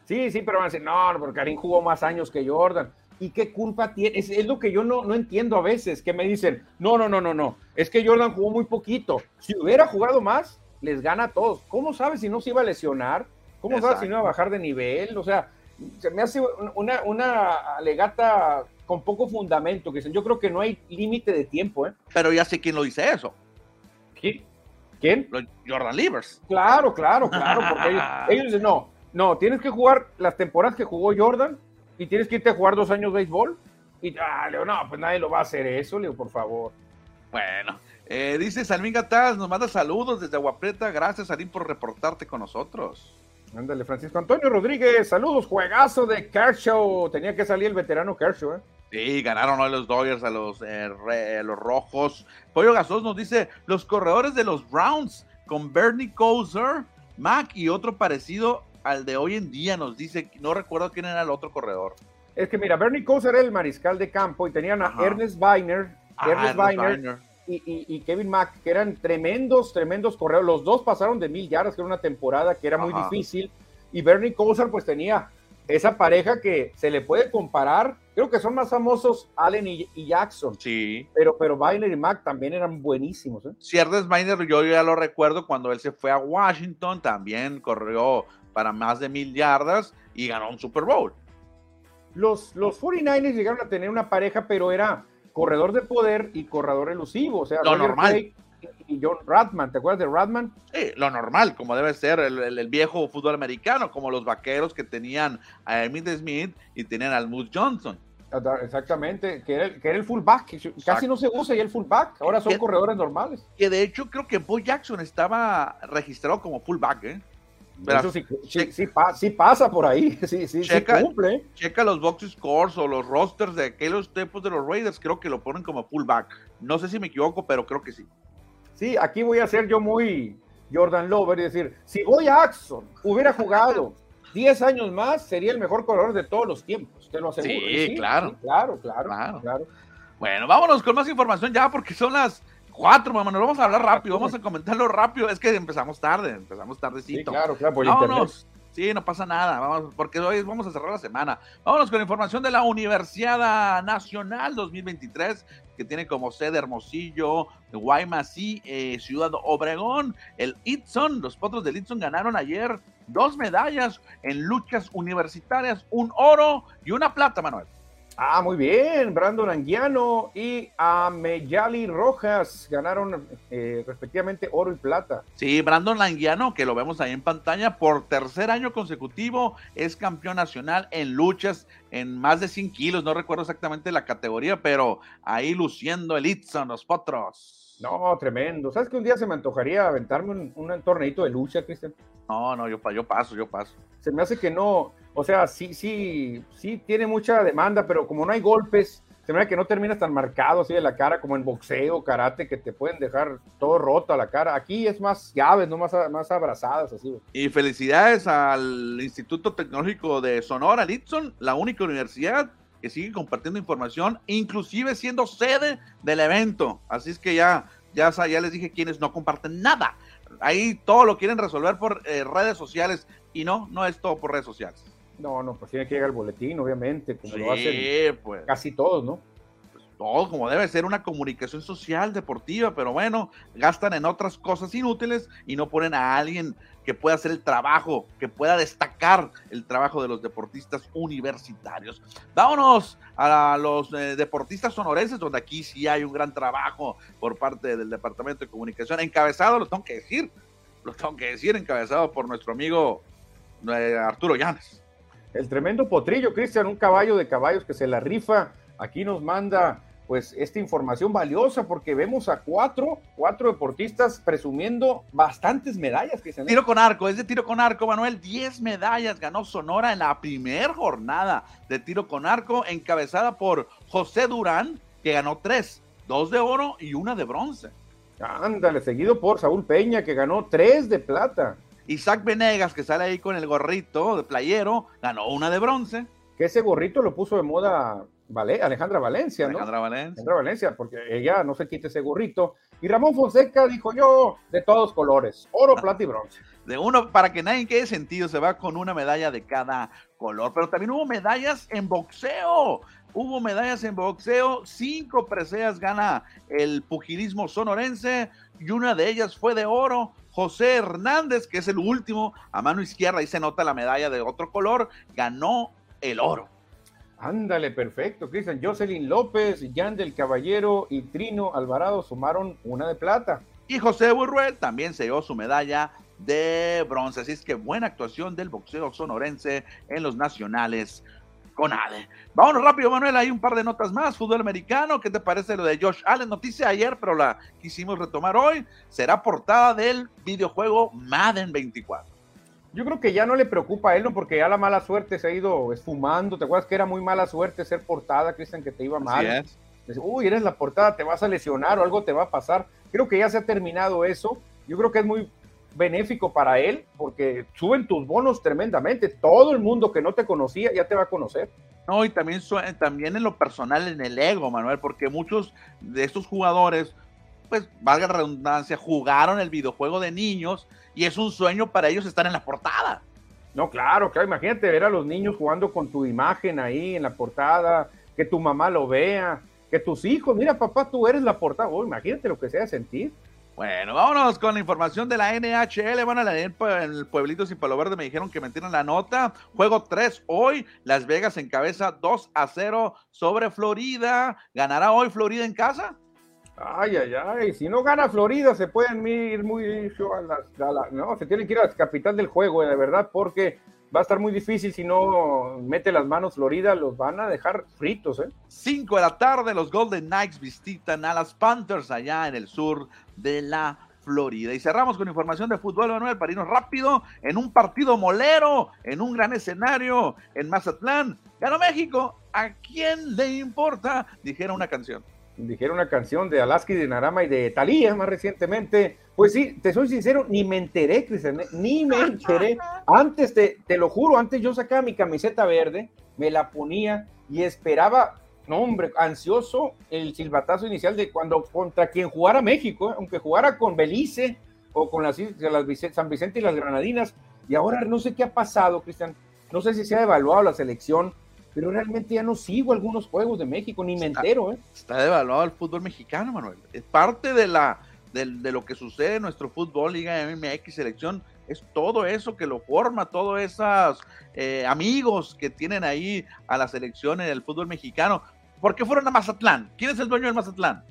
Sí, sí, pero van a decir, no, porque Karim jugó más años que Jordan. ¿Y qué culpa tiene? Es, lo que yo no, no entiendo a veces, que me dicen, no, no, no, no, no, es que Jordan jugó muy poquito. Si hubiera jugado más, les gana a todos. ¿Cómo sabes si no se iba a lesionar? ¿Cómo sabes si no iba a bajar de nivel? O sea, se me hace una, una alegata con poco fundamento, que yo creo que no hay límite de tiempo, ¿eh? Pero ya sé quién lo dice eso. ¿Quién? ¿Quién? Jordan Livers. Claro, claro, claro, porque ellos, dicen, no, no, tienes que jugar las temporadas que jugó Jordan y tienes que irte a jugar dos años de béisbol. Y, ah, Leo, no, pues nadie lo va a hacer eso, Leo, por favor. Bueno, eh, dice Salmín Gataz, nos manda saludos desde Aguaprieta. Gracias, Salín, por reportarte con nosotros. Ándale, Francisco Antonio Rodríguez, saludos, juegazo de Kershaw. Tenía que salir el veterano Kershaw, ¿eh? Sí, ganaron hoy los Dodgers a los, eh, los rojos. Pollo Gasos nos dice, los corredores de los Browns con Bernie Kosar, Mac y otro parecido al de hoy en día, nos dice, no recuerdo quién era el otro corredor. Es que mira, Bernie Kosar era el mariscal de campo y tenían a Ernest Weiner, Ah, Ernest Weiner. Y, y- y Kevin Mack, que eran tremendos, tremendos correos. Los dos pasaron de mil yardas, que era una temporada que era muy difícil. Y Bernie Kosar, pues tenía esa pareja que se le puede comparar. Creo que son más famosos Allen y, y Jackson, Sí. pero, pero Weiner y Mack también eran buenísimos. ¿eh? Si Ernest Miner, yo ya lo recuerdo cuando él se fue a Washington, también corrió para más de mil yardas y ganó un Super Bowl. Los, los 49ers llegaron a tener una pareja, pero era corredor de poder y corredor elusivo. O sea, Lo Roger normal. Craig y John Radman. ¿Te acuerdas de Radman? Sí, lo normal, como debe ser el, el- el viejo fútbol americano, como los vaqueros que tenían a Emmitt Smith y tenían al Moose Johnson. Exactamente, que era, el- que era el fullback. Casi no se usa ya el fullback. Ahora son corredores normales. Que de hecho creo que Bo Jackson estaba registrado como fullback, ¿eh? Verás, Eso sí, sí, sí pa- sí pasa por ahí. Sí, sí, sí Checa- cumple. Checa los box scores o los rosters de aquellos tipos de los Raiders, creo que lo ponen como fullback. No sé si me equivoco, pero creo que sí. Sí, aquí voy a ser yo muy Jordan Lover y decir, si Boy Jackson hubiera jugado 10 años más, sería el mejor corredor de todos los tiempos, te lo aseguro. Sí, claro, claro, Claro. claro. Bueno, vámonos con más información ya, porque son las cuatro, mamá. Nos vamos a hablar rápido, vamos a comentarlo rápido. Es que empezamos tarde, empezamos Sí, tardecito. claro, claro, por internet. Vámonos. Sí, no pasa nada, vamos, porque hoy vamos a cerrar la semana. Vámonos con información de la Universidad Nacional 2023, que tiene como sede Hermosillo, Guaymas y eh, Ciudad Obregón. El Itson, los potros del Itson ganaron ayer dos medallas en luchas universitarias, un oro y una plata, Manuel. Ah, muy bien. Brandon Anguiano y Ameyali Rojas ganaron eh, respectivamente oro y plata. Sí, Brandon Languiano, que lo vemos ahí en pantalla, por tercer año consecutivo es campeón nacional en luchas en más de 100 kilos, no recuerdo exactamente la categoría, pero ahí luciendo el Itson, los potros. No, tremendo. ¿Sabes que un día se me antojaría aventarme un, un torneito de lucha, Cristian? No, no, yo, yo paso, yo paso. Se me hace que no, o sea, sí, sí, sí tiene mucha demanda, pero como no hay golpes, se me hace que no terminas tan marcado así de la cara como en boxeo, karate, que te pueden dejar todo roto a la cara. Aquí es más llaves, no más, más abrazadas así. Y felicidades al Instituto Tecnológico de Sonora, el Itson, la única universidad que sigue compartiendo información, inclusive siendo sede del evento. Así es que ya, ya, ya les dije quienes no comparten nada. Ahí todo lo quieren resolver por eh, redes sociales y no, no es todo por redes sociales. No, no, pues tiene que llegar el boletín, obviamente, como lo hacen Sí, pues casi todos, ¿no? todo como debe ser una comunicación social deportiva, pero bueno, gastan en otras cosas inútiles y no ponen a alguien que pueda hacer el trabajo, que pueda destacar el trabajo de los deportistas universitarios. Vámonos a los eh, deportistas sonorenses, donde aquí sí hay un gran trabajo por parte del Departamento de Comunicación, encabezado, lo tengo que decir, lo tengo que decir, encabezado por nuestro amigo eh, Arturo Llanes. El tremendo potrillo, Cristian, un caballo de caballos que se la rifa. Aquí nos manda pues esta información valiosa porque vemos a cuatro, cuatro deportistas presumiendo bastantes medallas, Cristian. ¿eh? Tiro con arco, es de tiro con arco, Manuel. 10 medallas ganó Sonora en la primera jornada de tiro con arco, encabezada por José Durán, que ganó tres, dos de oro y una de bronce. Ándale, seguido por Saúl Peña, que ganó tres de plata. Isaac Venegas, que sale ahí con el gorrito de playero, ganó una de bronce. Que ese gorrito lo puso de moda Vale- Alejandra Valencia, ¿no? Alejandra Valencia. Alejandra Valencia, porque ella no se quita ese gorrito. Y Ramón Fonseca dijo yo, de todos colores, oro, plata y bronce. De uno, para que nadie quede sentido, se va con una medalla de cada color. Pero también hubo medallas en boxeo. Hubo medallas en boxeo. Cinco preseas gana el pugilismo sonorense y una de ellas fue de oro. José Hernández, que es el último, a mano izquierda, ahí se nota la medalla de otro color, ganó el oro. Ándale, perfecto, Cristian. Jocelyn López, Jan del Caballero y Trino Alvarado sumaron una de plata. Y José Burruel también se llevó su medalla de bronce. Así es que buena actuación del boxeo sonorense en los nacionales con ADE. Vámonos rápido, Manuel. Hay un par de notas más. Fútbol americano. ¿Qué te parece lo de Josh Allen? Noticia ayer, pero la quisimos retomar hoy. Será portada del videojuego Madden 24. Yo creo que ya no le preocupa a él, ¿no? Porque ya la mala suerte se ha ido esfumando. ¿Te acuerdas que era muy mala suerte ser portada, Cristian, que te iba mal? Así es. Uy, eres la portada, te vas a lesionar o algo te va a pasar. Creo que ya se ha terminado eso. Yo creo que es muy benéfico para él porque suben tus bonos tremendamente. Todo el mundo que no te conocía ya te va a conocer. No, y también, también en lo personal, en el ego, Manuel, porque muchos de estos jugadores, pues, valga la redundancia, jugaron el videojuego de niños y es un sueño para ellos estar en la portada. No, claro, claro, imagínate ver a los niños jugando con tu imagen ahí en la portada, que tu mamá lo vea, que tus hijos, mira papá, tú eres la portada, oh, imagínate lo que sea sentir. Bueno, vámonos con la información de la NHL. Bueno, en el Pueblito Sin Palo Verde me dijeron que metieron la nota. Juego 3 hoy. Las Vegas encabeza 2 a 0 sobre Florida. ¿Ganará hoy Florida en casa? Ay, ay, ay. Si no gana Florida, se pueden ir muy. A las, no, se tienen que ir a la capital del juego, de verdad, porque va a estar muy difícil si no mete las manos Florida, los van a dejar fritos, ¿eh? 5 de la tarde, los Golden Knights visitan a las Panthers allá en el sur de la Florida. Y cerramos con información de fútbol, Manuel, para irnos rápido, en un partido molero, en un gran escenario, en Mazatlán. Ganó México, ¿a quién le importa? Dijera una canción dijeron una canción de Alaska y de Narama y de Talía más recientemente. Pues sí, te soy sincero, ni me enteré, Cristian, ¿eh? ni me enteré. Antes, te, te lo juro, antes yo sacaba mi camiseta verde, me la ponía y esperaba, no hombre, ansioso el silbatazo inicial de cuando contra quien jugara México, ¿eh? aunque jugara con Belice o con las, las San Vicente y las Granadinas. Y ahora no sé qué ha pasado, Cristian. No sé si se ha evaluado la selección pero realmente ya no sigo algunos juegos de México, ni me entero. ¿eh? Está devaluado el fútbol mexicano, Manuel. Es parte de, la, de, lo que sucede en nuestro fútbol, Liga MX, selección, es todo eso que lo forma, todos esos eh, amigos que tienen ahí a la selección en el fútbol mexicano. ¿Por qué fueron a Mazatlán? ¿Quién es el dueño del Mazatlán?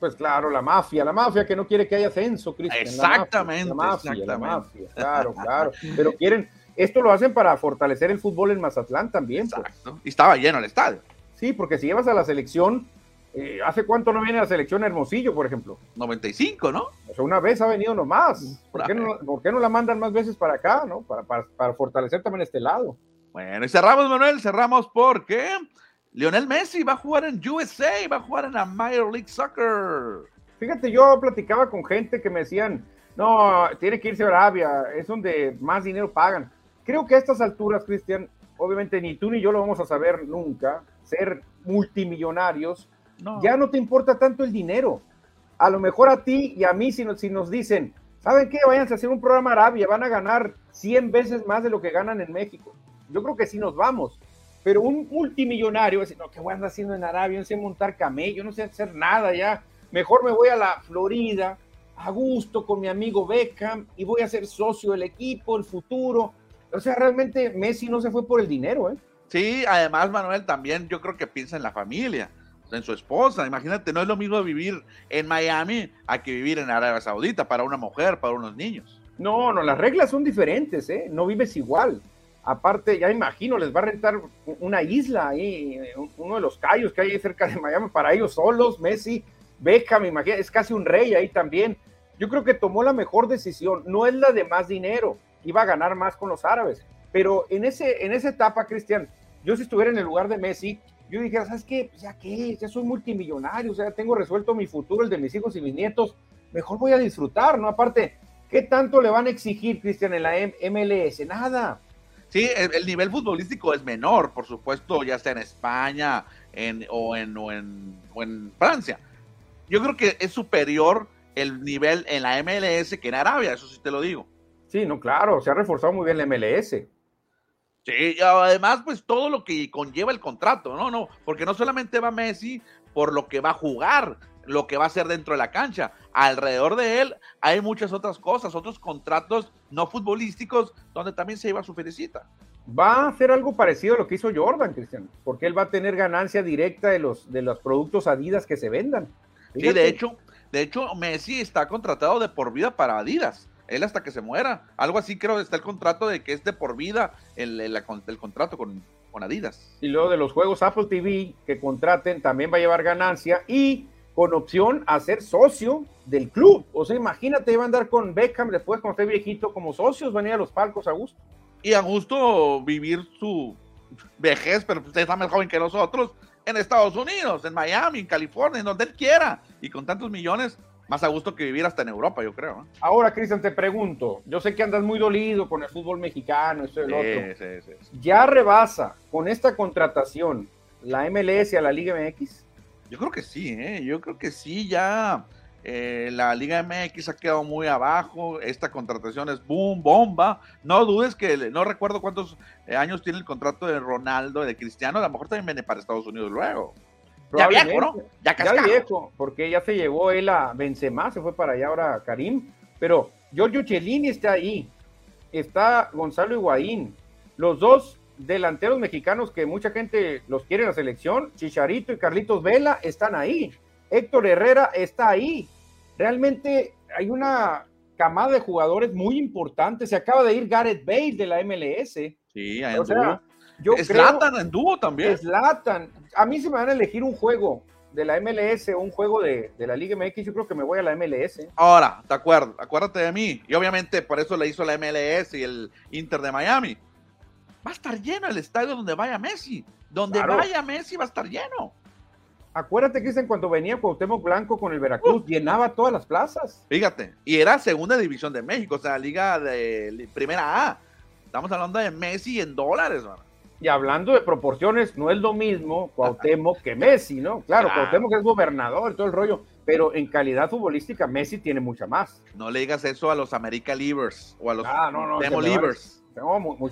Pues claro, la mafia, la mafia que no quiere que haya ascenso, Cristian. Exactamente, la mafia, la mafia, claro, claro. Pero quieren, esto lo hacen para fortalecer el fútbol en Mazatlán también. Pues. Exacto. Y estaba lleno el estadio. Sí, porque si llevas a la selección, eh, ¿hace cuánto no viene la selección Hermosillo, por ejemplo? 95, ¿no? O sea, una vez ha venido nomás. ¿Por qué no, ¿por qué no la mandan más veces para acá, no? Para, para, fortalecer también este lado. Bueno, y cerramos, Manuel, cerramos porque Lionel Messi va a jugar en USA, va a jugar en la Major League Soccer. Fíjate, yo platicaba con gente que me decían, no, tiene que irse a Arabia, es donde más dinero pagan. Creo que a estas alturas, Cristian, obviamente ni tú ni yo lo vamos a saber nunca, ser multimillonarios, ya no te importa tanto el dinero. A lo mejor a ti y a mí, si nos, si nos dicen, ¿saben qué? Váyanse a hacer un programa Arabia, van a ganar 100 veces más de lo que ganan en México. Yo creo que sí nos vamos. Pero un multimillonario, decir, no, ¿qué voy a andar haciendo en Arabia? No sé montar camello, no sé hacer nada ya. Mejor me voy a la Florida, a gusto con mi amigo Beckham y voy a ser socio del equipo, el futuro o sea, realmente Messi no se fue por el dinero, ¿eh? Sí, además Manuel también yo creo que piensa en la familia, en su esposa. Imagínate, no es lo mismo vivir en Miami a que vivir en Arabia Saudita para una mujer, para unos niños. No, no, las reglas son diferentes, ¿eh? No vives igual. Aparte, ya imagino, les va a rentar una isla ahí, uno de los callos que hay cerca de Miami para ellos solos, Messi, Beckham, imagina, es casi un rey ahí también. Yo creo que tomó la mejor decisión, no es la de más dinero, iba a ganar más con los árabes. Pero en, ese, en esa etapa, Cristian, yo si estuviera en el lugar de Messi, yo dijera, ¿sabes qué? Pues ya qué, ya soy multimillonario, o sea, tengo resuelto mi futuro, el de mis hijos y mis nietos, mejor voy a disfrutar, ¿no? Aparte, ¿qué tanto le van a exigir, Cristian, en la MLS? Nada. Sí, el, nivel futbolístico es menor, por supuesto, ya sea en España o, en, o, en, o en Francia. Yo creo que es superior el nivel en la MLS que en Arabia, eso sí te lo digo. Sí, no, claro, se ha reforzado muy bien la MLS. Sí, además, pues todo lo que conlleva el contrato, ¿no? No, porque no solamente va Messi por lo que va a jugar, lo que va a hacer dentro de la cancha. Alrededor de él hay muchas otras cosas, otros contratos no futbolísticos donde también se lleva su felicita. Va a hacer algo parecido a lo que hizo Jordan, Cristian, porque él va a tener ganancia directa de los, de los productos Adidas que se vendan. Sí, de hecho, de hecho, Messi está contratado de por vida para Adidas él hasta que se muera. Algo así creo que está el contrato de que es de por vida el, el, contrato con, con, Adidas. Y luego de los juegos Apple TV que contraten también va a llevar ganancia y con opción a ser socio del club. O sea, imagínate, va a andar con Beckham después cuando esté viejito como socios, van a ir a los palcos a gusto. Y a gusto vivir su vejez, pero usted está más joven que nosotros, en Estados Unidos, en Miami, en California, en donde él quiera. Y con tantos millones, más a gusto que vivir hasta en Europa, yo creo. Ahora, Cristian, te pregunto, yo sé que andas muy dolido con el fútbol mexicano, esto y el otro. Sí, sí, ¿Ya rebasa con esta contratación la MLS a la Liga MX? Yo creo que sí, ¿eh? yo creo que sí, ya eh, la Liga MX ha quedado muy abajo, esta contratación es boom, bomba, no dudes que, no recuerdo cuántos eh, años tiene el contrato de Ronaldo, de Cristiano, a lo mejor también viene para Estados Unidos luego. Ya viejo, ¿no? Ya, ya viejo, porque ya se llevó él a Benzema, se fue para allá ahora Karim, pero Giorgio Cellini está ahí, está Gonzalo Higuaín, los dos delanteros mexicanos que mucha gente los quiere en la selección, Chicharito y Carlitos Vela están ahí, Héctor Herrera está ahí, realmente hay una camada de jugadores muy importante, se acaba de ir Gareth Bale de la MLS. Sí, o sea, yo en dúo también. Slatan. A mí se me van a elegir un juego de la MLS o un juego de, la Liga MX, yo creo que me voy a la MLS. Ahora, te acuerdo, acuérdate de mí. Y obviamente por eso le hizo la MLS y el Inter de Miami. Va a estar lleno el estadio donde vaya Messi. Donde vaya Messi va a estar lleno. Acuérdate, que en cuando venía Cuauhtémoc Blanco con el Veracruz, llenaba todas las plazas. Fíjate, y era segunda división de México, o sea, liga de primera A. Estamos hablando de Messi en dólares, man. Y hablando de proporciones, no es lo mismo Cuauhtémoc que Messi, ¿no? Claro, Cuauhtémoc es gobernador, todo el rollo, pero en calidad futbolística Messi tiene mucha más. No le digas eso a los America Livers o a los ah, no, no, Demo Livers.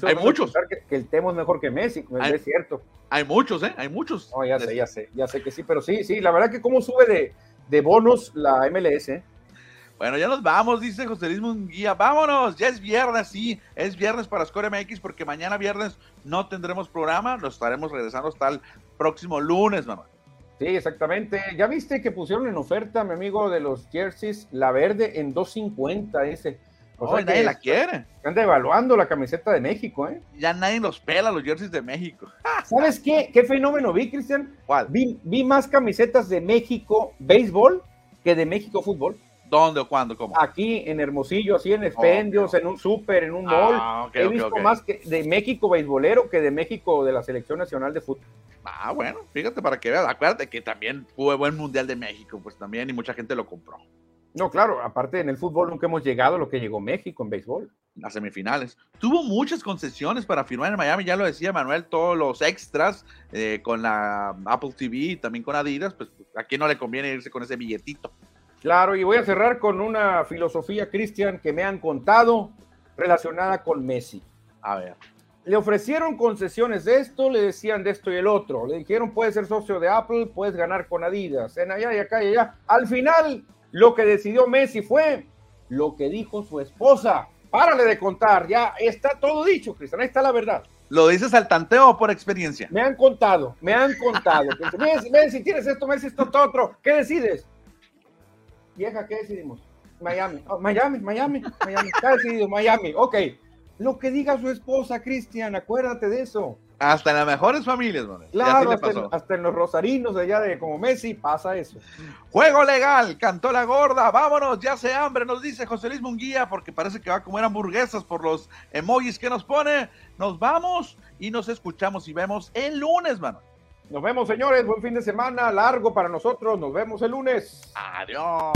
hay muchos. Que, el Temo es mejor que Messi, es cierto. Hay muchos, ¿eh? Hay muchos. ya sé, ya sé, ya sé que sí, pero sí, sí, la verdad que cómo sube de, de bonos la MLS, ¿eh? Bueno, ya nos vamos, dice José Luis Munguía. Vámonos, ya es viernes, sí, es viernes para Score MX porque mañana viernes no tendremos programa, nos estaremos regresando hasta el próximo lunes, mamá. Sí, exactamente. Ya viste que pusieron en oferta, mi amigo de los jerseys, la verde en 2.50, ese. O nadie la quiere. Anda evaluando la camiseta de México, ¿eh? Ya nadie los pela los jerseys de México. ¿Sabes qué? ¿Qué fenómeno vi, Cristian? ¿Cuál? Vi, vi más camisetas de México béisbol que de México fútbol. ¿Dónde o cuándo? ¿Cómo? Aquí en Hermosillo, así en expendios, en un súper, en un mall. Ah, He visto más que de México beisbolero que de México de la Selección Nacional de Fútbol. Ah, bueno, fíjate para que veas. Acuérdate que también fue buen Mundial de México, pues también, y mucha gente lo compró. No, claro, aparte en el fútbol nunca hemos llegado a lo que llegó México en béisbol. Las semifinales. Tuvo muchas concesiones para firmar en Miami, ya lo decía Manuel, todos los extras eh, con la Apple TV y también con Adidas, pues a quién no le conviene irse con ese billetito. Claro, y voy a cerrar con una filosofía, Cristian, que me han contado relacionada con Messi. A ver. Le ofrecieron concesiones de esto, le decían de esto y el otro. Le dijeron, puedes ser socio de Apple, puedes ganar con Adidas, en allá y acá y allá. Al final, lo que decidió Messi fue lo que dijo su esposa. Párale de contar, ya está todo dicho, Cristian, ahí está la verdad. ¿Lo dices al tanteo o por experiencia? Me han contado, me han contado. Messi, Messi, tienes esto, Messi, esto, todo otro. ¿Qué decides? Vieja, ¿qué decidimos? Miami, oh, Miami, Miami, Miami, ha decidido? Miami, ok. Lo que diga su esposa, Cristian, acuérdate de eso. Hasta en las mejores familias, ¿no? Claro, hasta en, los rosarinos allá de como Messi pasa eso. Juego legal, cantó la gorda, vámonos, ya se hambre, nos dice José Luis Munguía, porque parece que va a comer hamburguesas por los emojis que nos pone. Nos vamos y nos escuchamos y vemos el lunes, mano. Nos vemos, señores. Buen fin de semana. Largo para nosotros. Nos vemos el lunes. Adiós.